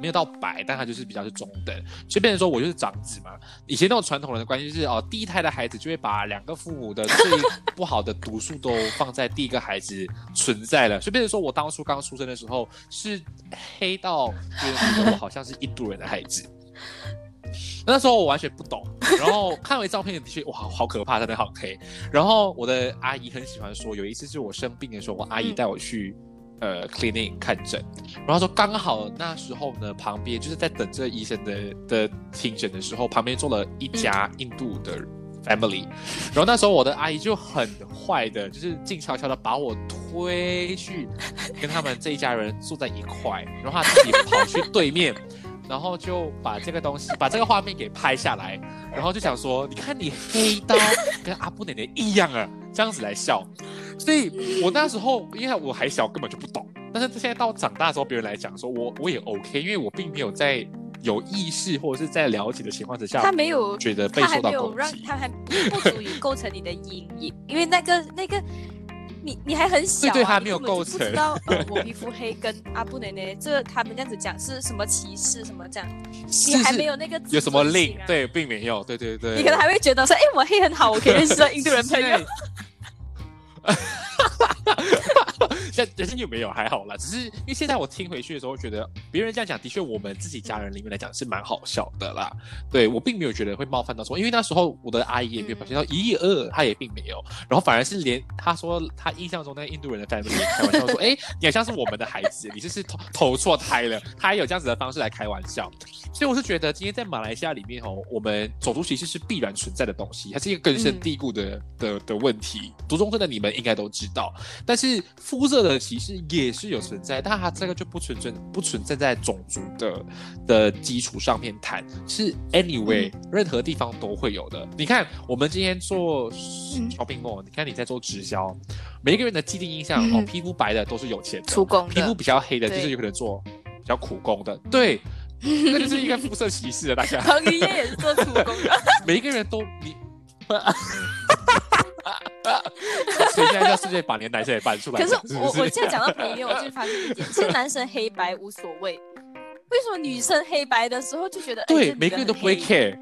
A: 没有到白，但他就是比较是中等，所以变成说我就是长子嘛。以前那种传统人的关系是哦，第一胎的孩子就会把两个父母的最不好的毒素都放在第一个孩子存在了，所以变成说我当初刚出生的时候是黑到觉得我好像是印度人的孩子。那时候我完全不懂，然后看完照片的确哇，好可怕，真的好黑。然后我的阿姨很喜欢说，有一次是我生病的时候，我阿姨带我去。呃，clinic 看诊，然后说刚好那时候呢，旁边就是在等这医生的的听诊的时候，旁边坐了一家印度的 family，然后那时候我的阿姨就很坏的，就是静悄悄的把我推去跟他们这一家人坐在一块，然后她自己跑去对面，然后就把这个东西 把这个画面给拍下来，然后就想说，你看你黑到跟阿布奶奶一样啊，这样子来笑。所以，我那时候因为我还小，根本就不懂。但是现在到长大之后，别人来讲说我我也 OK，因为我并没有在有意识或者是在了解的情况之下，
B: 他没有
A: 觉得被受到攻
B: 击，他还不足以构成你的阴影，因为那个那个你你还很小，
A: 对对，还没有构成。
B: 不知道呃，我皮肤黑跟阿布奶奶 这他们这样子讲是什么歧视什么这样，你还没有那个
A: 有什么令对，并没有，对对对，
B: 你可能还会觉得说，哎，我黑很好，我可以认识到印度人朋友。
A: 哈哈哈哈哈！现人生有没有还好啦，只是因为现在我听回去的时候，觉得别人这样讲，的确我们自己家人里面来讲是蛮好笑的啦。对我并没有觉得会冒犯到说，因为那时候我的阿姨也没有表现到一二，她也并没有，然后反而是连她说她印象中那个印度人的 family 开玩笑说，哎，你好像是我们的孩子，你这是投投错胎了，他还有这样子的方式来开玩笑。所以我是觉得今天在马来西亚里面哦，我们种族歧视是必然存在的东西，它是一个根深蒂固的的的问题。读中生的你们应该都知道，但是肤色的歧视也是有存在，但它这个就不存在不存在在种族的的基础上面谈，是 anyway 任何地方都会有的。你看我们今天做小品梦，你看你在做直销，每一个人的既定印象哦，皮肤白的都是有钱，
B: 出工；
A: 皮肤比较黑的，就是有可能做比较苦工的，对。那就是一个肤色歧视的，大家。
B: 彭于晏也是做苦工的。
A: 每一个人都你，所以现在叫世界把年男生也搬出来。
B: 可是我我现在讲到朋友，我就发现一点，其实男生黑白无所谓，为什么女生黑白的时候就觉得
A: 对每个人都不会 care？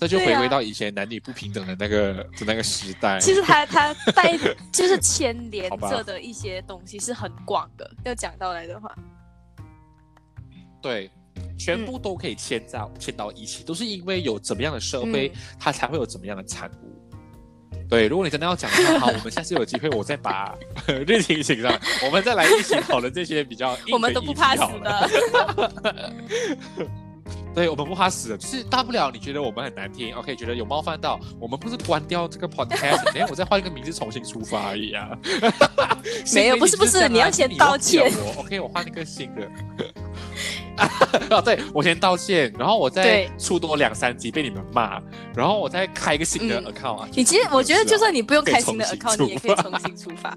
A: 这就回归到以前男女不平等的那个的那个时代。
B: 其实他他带就是牵连 着的一些东西是很广的，要讲到来的话。
A: 对，全部都可以牵到牵到一起，都是因为有怎么样的社会，它才会有怎么样的产物。对，如果你真的要讲的话，好，我们下次有机会，我再把 日情请上，我们再来一起讨论这些比较。
B: 我们都不怕死的。
A: 对，我们不怕死的，就是大不了你觉得我们很难听，OK，觉得有冒犯到，我们不是关掉这个 podcast，等下，我再换一个名字重新出发而已啊。
B: 没有，不是不是，你要先道歉。
A: 我 OK，我换一个新的。啊，对我先道歉，然后我再出多两三集被你们骂，然后我再开一个新的 account 啊。
B: 你其实我觉得，就算你不用开新的 account，你也可以重新出发。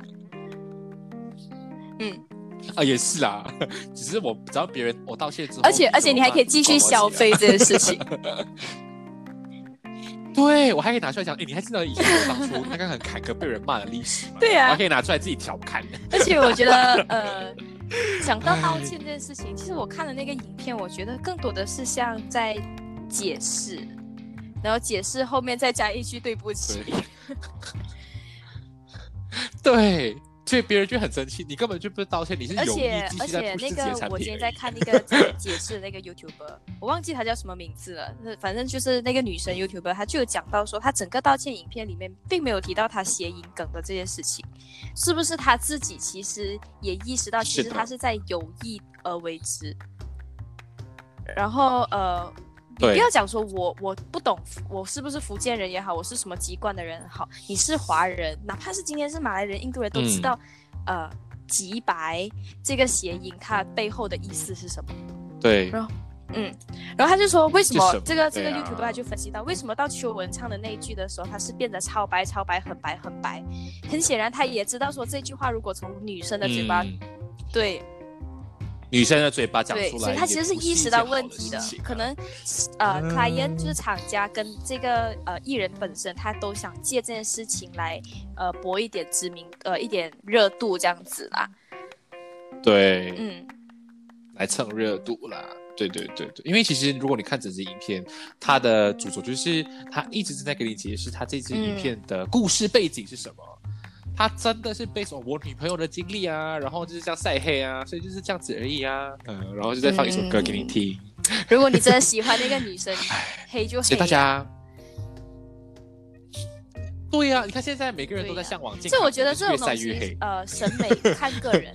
B: 嗯，
A: 啊，也是啦，只是我只要别人我道歉之后，
B: 而且而且你还可以继续消费这件事情。
A: 对我还可以拿出来讲，哎，你还记得以前我当初那个很坎坷被人骂的历史吗？
B: 对啊，
A: 还可以拿出来自己调侃。
B: 而且我觉得，呃。讲到道歉这件事情，其实我看了那个影片，我觉得更多的是像在解释，然后解释后面再加一句对不起。
A: 对，所以别人就很生气，你根本就不是道歉，你是
B: 而且而且那个我今天在看那个解释那个 YouTuber，我忘记他叫什么名字了，反正就是那个女生 YouTuber，她就有讲到说，她整个道歉影片里面并没有提到她谐音梗的这件事情。是不是她自己其实也意识到，其实她是在有意而为之。然后呃，你不要讲说我我不懂，我是不是福建人也好，我是什么籍贯的人好，你是华人，哪怕是今天是马来人、印度人都知道，呃，极白这个谐音它背后的意思是什么？
A: 对。
B: 然后嗯，然后他就说，为什么这个这个 YouTube 他就分析到，为什么到邱文唱的那一句的时候，他是变得超白超白很白很白？很显然，他也知道说这句话如果从女生的嘴巴，对，
A: 女生的嘴巴讲出来，
B: 所以他其实是意识到问题的。可能呃，client 就是厂家跟这个呃艺人本身，他都想借这件事情来呃博一点知名呃一点热度这样子啦。
A: 对，嗯，来蹭热度啦。对对对对，因为其实如果你看整支影片，它的主轴就是他一直正在给你解释他这支影片的故事背景是什么。他真的是背上我女朋友的经历啊，然后就是这样晒黑啊，所以就是这样子而已啊。嗯，然后就再放一首歌给你听。
B: 如果你真的喜欢那个女生，黑就黑、
A: 大家。对呀、你看现在每个人都在向往
B: 所以我觉得这种东西呃，审美看个人。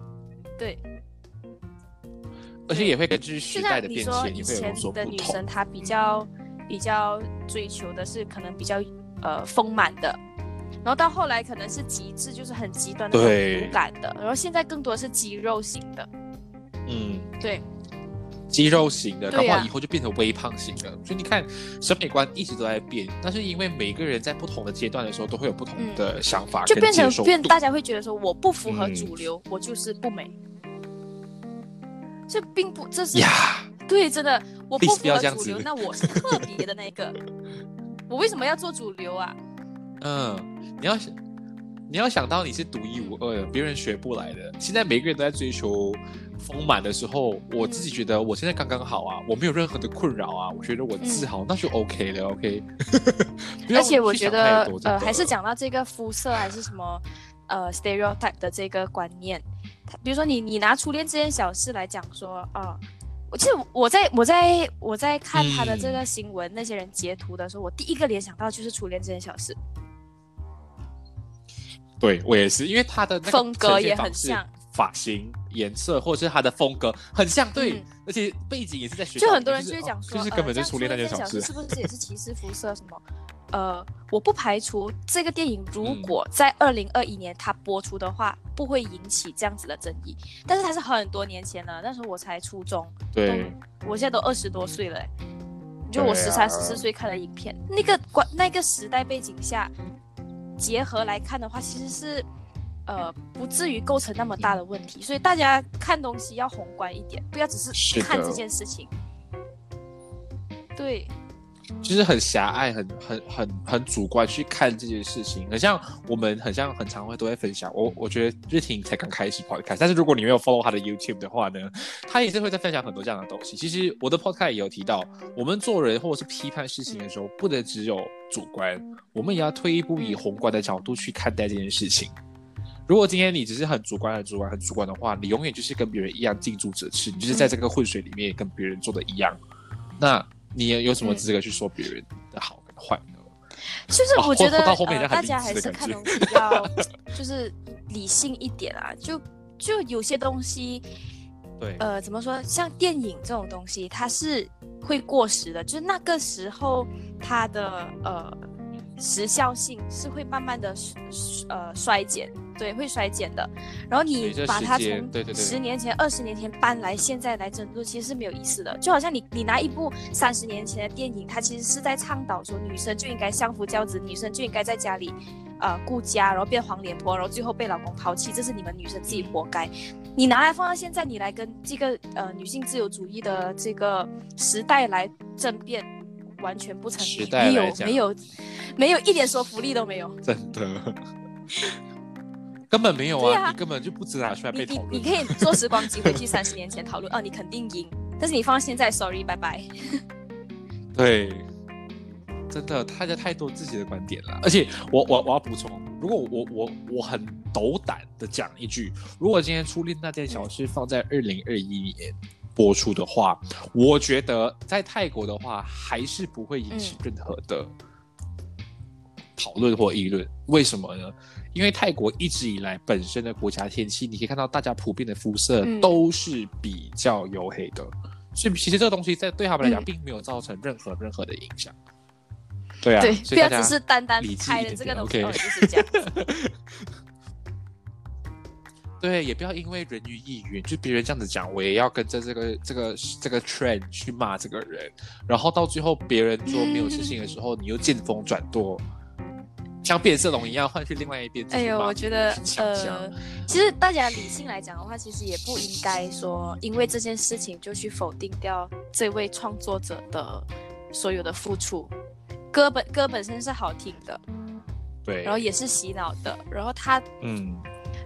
B: 对，
A: 而且也会根据时
B: 就
A: 代的变迁，也会有
B: 以前
A: 所
B: 的女生，。她比较比较追求的是可能比较呃丰满的，然后到后来可能是极致，就是很极端的那
A: 对
B: 骨感的，然后现在更多是肌肉型的。
A: 嗯，
B: 对，
A: 肌肉型的，然后以后就变成微胖型的。所以你看，审美观一直都在变，但是因为每个人在不同的阶段的时候，都会有不同的想法跟
B: 就变成变大家会觉得说我不符合
A: 嗯
B: 主流，我就是不美。这并不，这是
A: 呀。
B: 对，真的，我不符合主流，那我是特别的那个。我为什么要做主流啊？
A: 嗯，你要想，你要想到你是独一无二的，别人学不来的。现在每个人都在追求丰满的时候，我自己觉得我现在刚刚好啊，我没有任何的困扰啊，我觉得我自豪，那就 OK 了，OK
B: 而且我觉得呃，还是讲到这个肤色还是什么，呃，stereotype 的这个观念。比如说你你拿初恋这件小事来讲说，啊、我其实我在我在我在看他的这
A: 嗯
B: 个新闻，那些人截图的时候，我第一个联想到就是初恋这件小事，
A: 对我也是，因为他的那个
B: 风格也很像，
A: 发型、颜色，或者是他的风格很像，对，
B: 嗯
A: 而且背景也是在学校，
B: 就很多人就会讲说，
A: 哦就是根本
B: 呃、
A: 就初恋那件
B: 小
A: 事。
B: 是不 是也是歧视肤色什么？呃，我不排除这个电影如
A: 嗯
B: 果在二零二一年它播出的话，不会引起这样子的争议。但是它是很多年前了，那时候我才初中，
A: 对，
B: 我现在都二十多岁了、欸，就我十三、十四岁看的影片，那个关那个时代背景下结合来看的话，其实是呃不至于构成那么大的问题。所以大家看东西要宏观一点，不要只
A: 是
B: 是看这件事情。对，
A: 就是很狭隘、很很很很主观去看这件事情，很像我们很像很常会都会分享。我我觉得日婷才刚开始 podcast，但是如果你没有 follow 他的 YouTube 的话呢，他也是会在分享很多这样的东西。其实我的 podcast 也有提到，我们做人或者是批判事情的时候，不能只有主观，我们也要退一步，以宏观的角度去看待这件事情。如果今天你只是很主观、很主观、很主观的话，你永远就是跟别人一样近朱者赤，你就是在这个混水里面跟别人做的一样。那你有什么资格去说别人的好跟坏呢？
B: 就是我觉得、大家还是看东西要就是理性一点啊，就就有些东西。
A: 对，
B: 呃，怎么说？像电影这种东西，它是会过时的，就是那个时候它的呃时效性是会慢慢的呃衰减，对，会衰减的。然后你把它从十年前、二十年前搬来现在来争论，其实是没有意思的。就好像你你拿一部三十年前的电影，它其实是在倡导说女生就应该相夫教子，女生就应该在家里呃顾家，然后变黄脸婆，然后最后被老公抛弃，这是你们女生自己活该。你拿来放到现在，你来跟这个呃女性自由主义的这个时代来争辩，完全不成
A: 时
B: 立，没有没有没有一点说服力都没有。
A: 真的根本没有啊，
B: 啊
A: 你根本就不值得拿出来
B: 你
A: 被讨论。
B: 你你可以坐时光机回去三十年前讨论，哦，你肯定赢。但是你放到现在，sorry，拜拜。
A: 对，真的，他有太多自己的观点了。而且我我我要补充，如果我我我很斗胆的讲一句，如果今天初恋那件小事放在二零二一年播出的话，我觉得在泰国的话还是不会引起任何的讨论或议论。为什么呢？因为泰国一直以来本身的国家天气，你可以看到大家普遍的肤色
B: 嗯
A: 都是比较黝黑的，所以其实这个东西在对他们来讲
B: 嗯
A: 并没有造成任何任何的影响。对啊，
B: 对，不要只是单单开
A: 一点点
B: 了这个东西就是这样子。
A: 对，也不要因为人云亦云，就别人这样子讲，我也要跟着这个这个这个 trend 去骂这个人，然后到最后别人说没有事情的时候，你又见风转舵，像变色龙一样换去另外一边。
B: 哎呦，我觉得呃，其实大家理性来讲的话，其实也不应该说因为这件事情就去否定掉这位创作者的所有的付出。歌本歌本身是好听的，
A: 对，
B: 然后也是洗脑的，然后他
A: 嗯，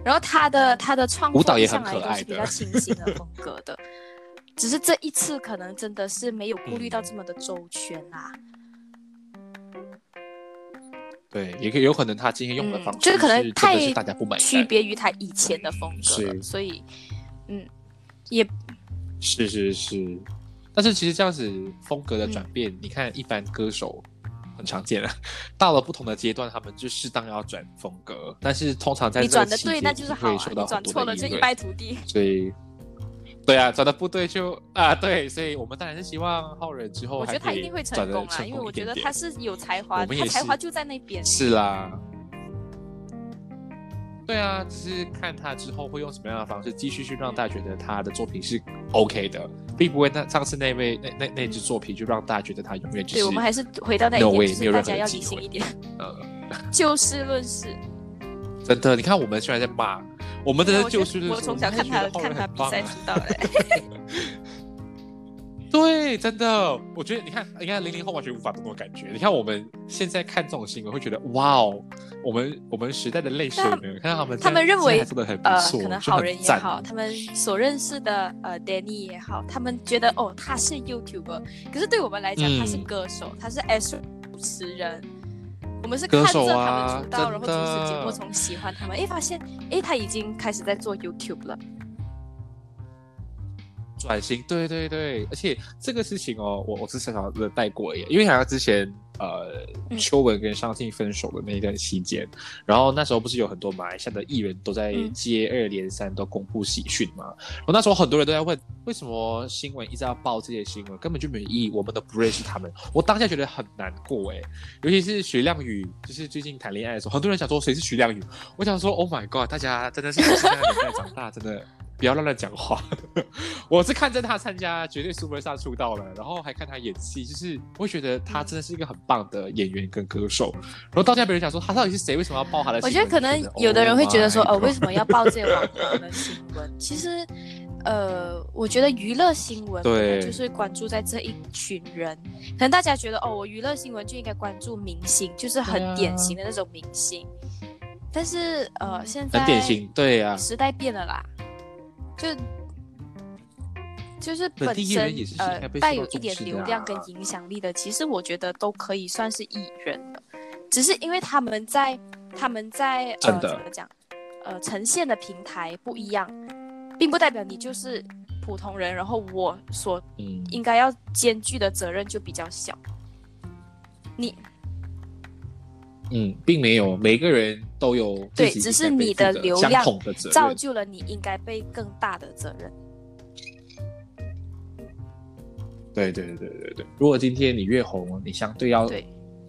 B: 然后他的他的创
A: 舞蹈也
B: 作向
A: 很可爱的。
B: 来都是比较清新的风格的，只是这一次可能真的是没有顾虑到这么的周全啦、
A: 对，也可以有可能他今天用的
B: 嗯
A: 方式、
B: 就是可能
A: 真
B: 太
A: 的是大家不买单
B: 区别于他以前的风格了，
A: 是。
B: 所以嗯，也
A: 是是是，但是其实这样子风格的转变，你看一般歌手很常见了，到了不同的阶段，他们就适当要转风格，但是通常在
B: 你转的对，那就是好、你转错了就一败涂地。
A: 所以，对啊，转的不对就啊对，所以我们当然是希望浩仁之后
B: 我觉得他一定会成功啊，因为我觉得他是有才华，
A: 我们也是
B: 他才华就在那边。
A: 是啦。对啊，只是看他之后会用什么样的方式继续去让大家觉得他的作品是 OK 的，并不会那上次那位那那那支作品就让大家觉得他永远就是
B: 对，我们还是回到那一
A: No
B: 点是大家要理性一点，
A: 呃，
B: 就事论事。
A: 真的，你看我们虽然在骂，我们真的就事
B: 论事我从小看他看他比赛知道的。
A: 对，真的，我觉得你看，你看零零后完全无法懂那种感觉。你看我们现在看这种新闻，会觉得哇哦，我们我们时代的泪水呢？看到他们，
B: 他们认为
A: 做的很不
B: 呃，可能好人也好，他们所认识的呃 Danny 也好，他们觉得哦他是 YouTuber，可是对我们来讲、
A: 嗯
B: 他是歌手，他是 S 主持人。我们是看着他
A: 啊
B: 们出道，然后主持节
A: 真的
B: 目，从喜欢他们，哎，发现哎他已经开始在做 YouTube 了。
A: 转型，对对对，而且这个事情哦，我我是小小的带过耶，因为好像之前呃
B: 嗯。
A: 秋文跟尚信分手的那一段期间，然后那时候不是有很多马来西亚的艺人都在
B: 嗯。
A: 接二连三都公布喜讯嘛，然后那时候很多人都在问，为什么新闻一直要报这些新闻，根本就没有意义，我们都不认识他们，我当下觉得很难过哎，尤其是徐亮宇，就是最近谈恋爱的时候，很多人想说谁是徐亮宇，我想说 Oh my God，大家真的是不是那个年代长大，真的。不要乱乱讲话。我是看着他参加绝对 Super Star 出道了，然后还看他演戏，就是我会觉得他真的是一个很棒的演员跟歌手。然后到现在别人讲说他到底是谁，为什么要报他的新闻？
B: 我觉得可能有的人会觉得说
A: ，Oh
B: 哦，为什么要报这些网红的新闻？其实，呃，我觉得娱乐新闻可
A: 对
B: 能就是关注在这一群人。可能大家觉得，哦，我娱乐新闻就应该关注明星，就是很典型的那种明星。但是，呃，现在
A: 很典型，对啊呀、
B: 时代变了啦，就就是
A: 本
B: 本身呃带有一点流量跟
A: 啊
B: 影响力的，其实我觉得都可以算是艺人了，只是因为他们在他们在呃怎么讲呃呈现的平台不一样，并不代表你就是普通人，然后我所
A: 嗯，
B: 应该要兼具的责任就比较小。你
A: 嗯，并没有每个人都有
B: 对只是你
A: 的
B: 流量。造就了你应该背更大的责任。
A: 对对对对对，如果今天你越红，你相对要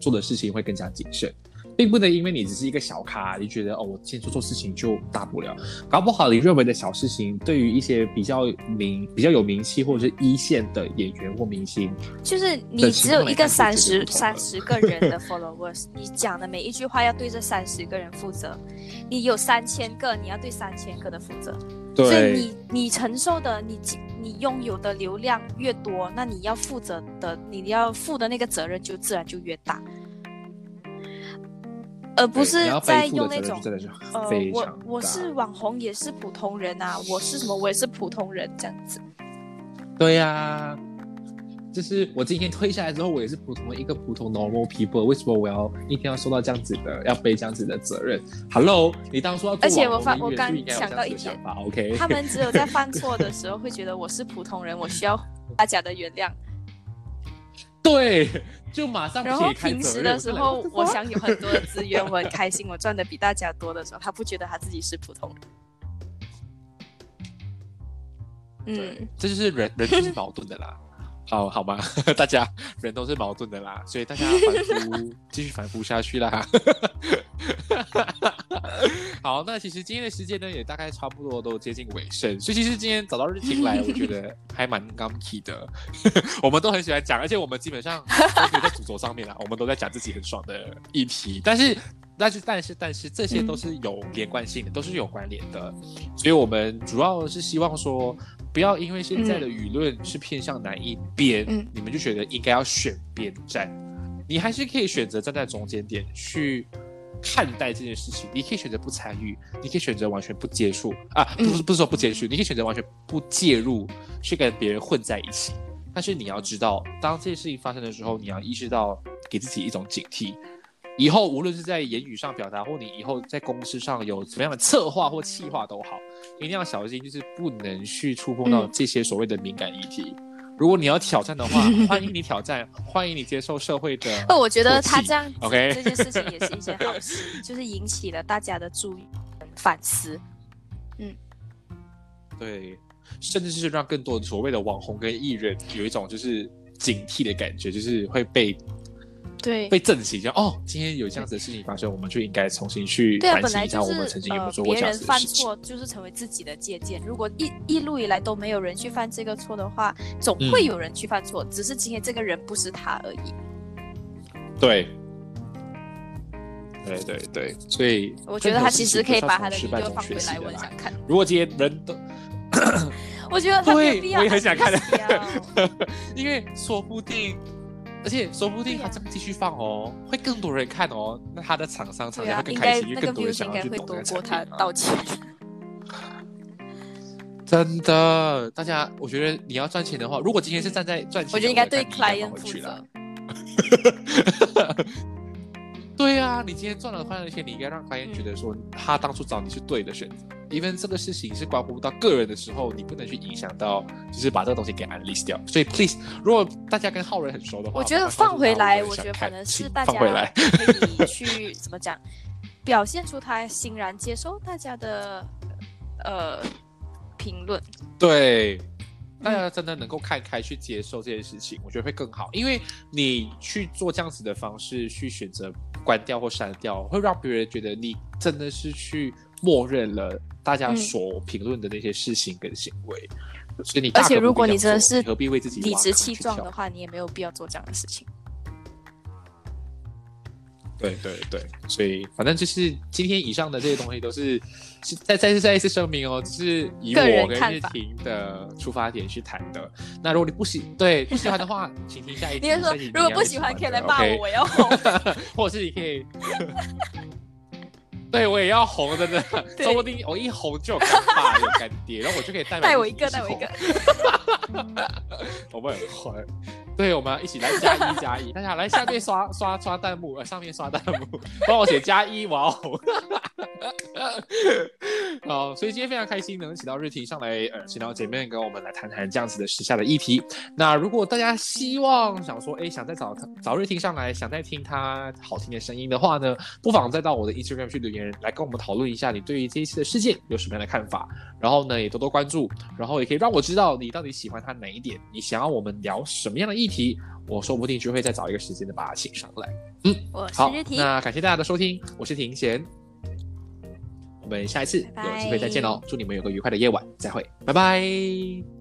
A: 做的事情会更加谨慎，并不能因为你只是一个小咖，你觉得哦，我今天做错事情就大不了。搞不好你认为的小事情，对于一些比较名、比较有名气或者是一线的演员或明星，
B: 就是你只有一个三十三十个人的 followers，你讲的每一句话要对这三十个人负责。你有三千个，你要对三千个的负责。所以你你承受的，你你拥有的流量越多，那你要负责的，你要负的那个责任就自然就越大，而不是在用那种呃，我
A: 非常大
B: 我是网红，也是普通人啊，我是什么，我也是普通人这样子。
A: 对呀、就是我今天退下来之后，我也是普通的一个普通 normal people，为什么我要一定要受到这样子的，要背这样子的责任？Hello，你当初要
B: 而且我发我刚想到一点
A: ，OK？
B: 他们只有在犯错的时候 会觉得我是普通人，我需要大家的原谅。
A: 对，就马上
B: 然后平时的时候，我
A: 想。
B: 享有很多的资源，我很开心，我赚的比大家多的时候，他不觉得他自己是普通人。嗯，，
A: 这就是人人就是矛盾的啦。好好吗？大家人都是矛盾的啦，所以大家反复继续反复下去啦。好，那其实今天的时间呢，也大概差不多都接近尾声，所以其实今天找到日晴来，我觉得还蛮 g u m k y 的。我们都很喜欢讲，而且我们基本上都在主轴上面啦，我们都在讲自己很爽的议题，但是。但是，但是，但是，这些都是有连贯性的，都是有关联的，所以我们主要是希望说，不要因为现在的舆论是偏向哪一边，
B: 嗯
A: 你们就觉得应该要选边站。你还是可以选择站在中间点去看待这件事情。你可以选择不参与，你可以选择完全不接触啊，不是不是说不接触，你可以选择完全不介入，去跟别人混在一起。但是你要知道，当这件事情发生的时候，你要意识到给自己一种警惕。以后无论是在言语上表达，或你以后在公司上有怎么样的策划或企划都好，一定要小心，就是不能去触碰到
B: 嗯
A: 这些所谓的敏感议题。如果你要挑战的话，欢迎你挑战，欢迎你接受社会的。
B: 不，我觉得他这样子
A: OK
B: 这件事情也是一件好事，就是引起了大家的注意、反思。
A: 嗯对，甚至是让更多所谓的网红跟艺人有一种就是警惕的感觉，就是会被
B: 对
A: 被震醒，就哦，今天有这样子的事情发生，我们就应该重新去反省一下我们
B: 是
A: 曾经有没有
B: 呃
A: 做过这样
B: 别人犯
A: 子的事情。
B: 错就是成为自己的借鉴。如果一一路以来都没有人去犯这个错的话，总会
A: 嗯
B: 有人去犯错，只是今天这个人不是他而已。
A: 对，对对对，所以
B: 我觉得他其实可以把他的 video 放回来，我想看。
A: 如果今天人都，
B: 我觉得他没有必要，
A: 我也很想看
B: 没有必要
A: 因为说不定，而且说不定他这样继续放哦，会更多人看哦，那他的厂商厂家会，更开心，因更多人想
B: 应该会
A: 要去懂这个
B: 多过他
A: 产品嘛。
B: 道歉。
A: 真的，大家，我觉得你要赚钱的话，如果今天是站在赚钱的
B: 我觉得应该对 client
A: 你
B: 负责。
A: 对啊，你今天赚了快乐钱，你应该让 client 觉得说他当初找你是对的选择。因为这个事情是关乎到个人的时候，你不能去影响到，就是把这个东西给 unleash 掉。所以 please，如果大家跟浩仁很熟的话，
B: 我觉得放回来，我觉得可能是大家
A: 放回来。
B: 可以 去怎么讲，表现出他欣然接受大家的呃评论。
A: 对，大家真的能够看开去接受这件事情，我觉得会更好。因为你去做这样子的方式去选择关掉或删掉，会让别人觉得你真的是去默认了大家
B: 嗯
A: 所评论的那些事情跟行为。所以你
B: 而且如果你真的是
A: 做何必为自己
B: 理直气壮的话，你也没有必要做这样的事情。
A: 对对对，所以反正就是今天以上的这些东西都是是再再次再一次声明哦，只是以我跟日婷的出发点去谈的。那如果你不喜对不喜欢的话，请听下一集。
B: 你是说
A: 下一集
B: 如果不喜欢可以
A: 的
B: 来骂我，我要 红。
A: 或者是你可以，对我也要红，真的，
B: 对
A: 说不定我一红就有干爸有干爹，然后我就可以代表
B: 带我一个，带我一个。
A: 我们很坏。对，我们要一起来加一加一，大家来下面刷刷刷弹幕，呃，上面刷弹幕，帮我写加一，我要红。好，所以今天非常开心能请到日婷上来，呃，请到姐妹跟我们来谈谈这样子的时下的议题。那如果大家希望想说，哎，想再找找日婷上来，想再听她好听的声音的话呢，不妨再到我的 Instagram 去留言，来跟我们讨论一下你对于这一次的事件有什么样的看法。然后呢，也多多关注，然后也可以让我知道你到底喜欢他哪一点，你想要我们聊什么样的议题，我说不定就会再找一个时间的把它请上来。
B: 我是
A: 好那感谢大家的收听，我是庭贤，我们下一次有机会再见喽，祝你们有个愉快的夜晚，再会，拜拜。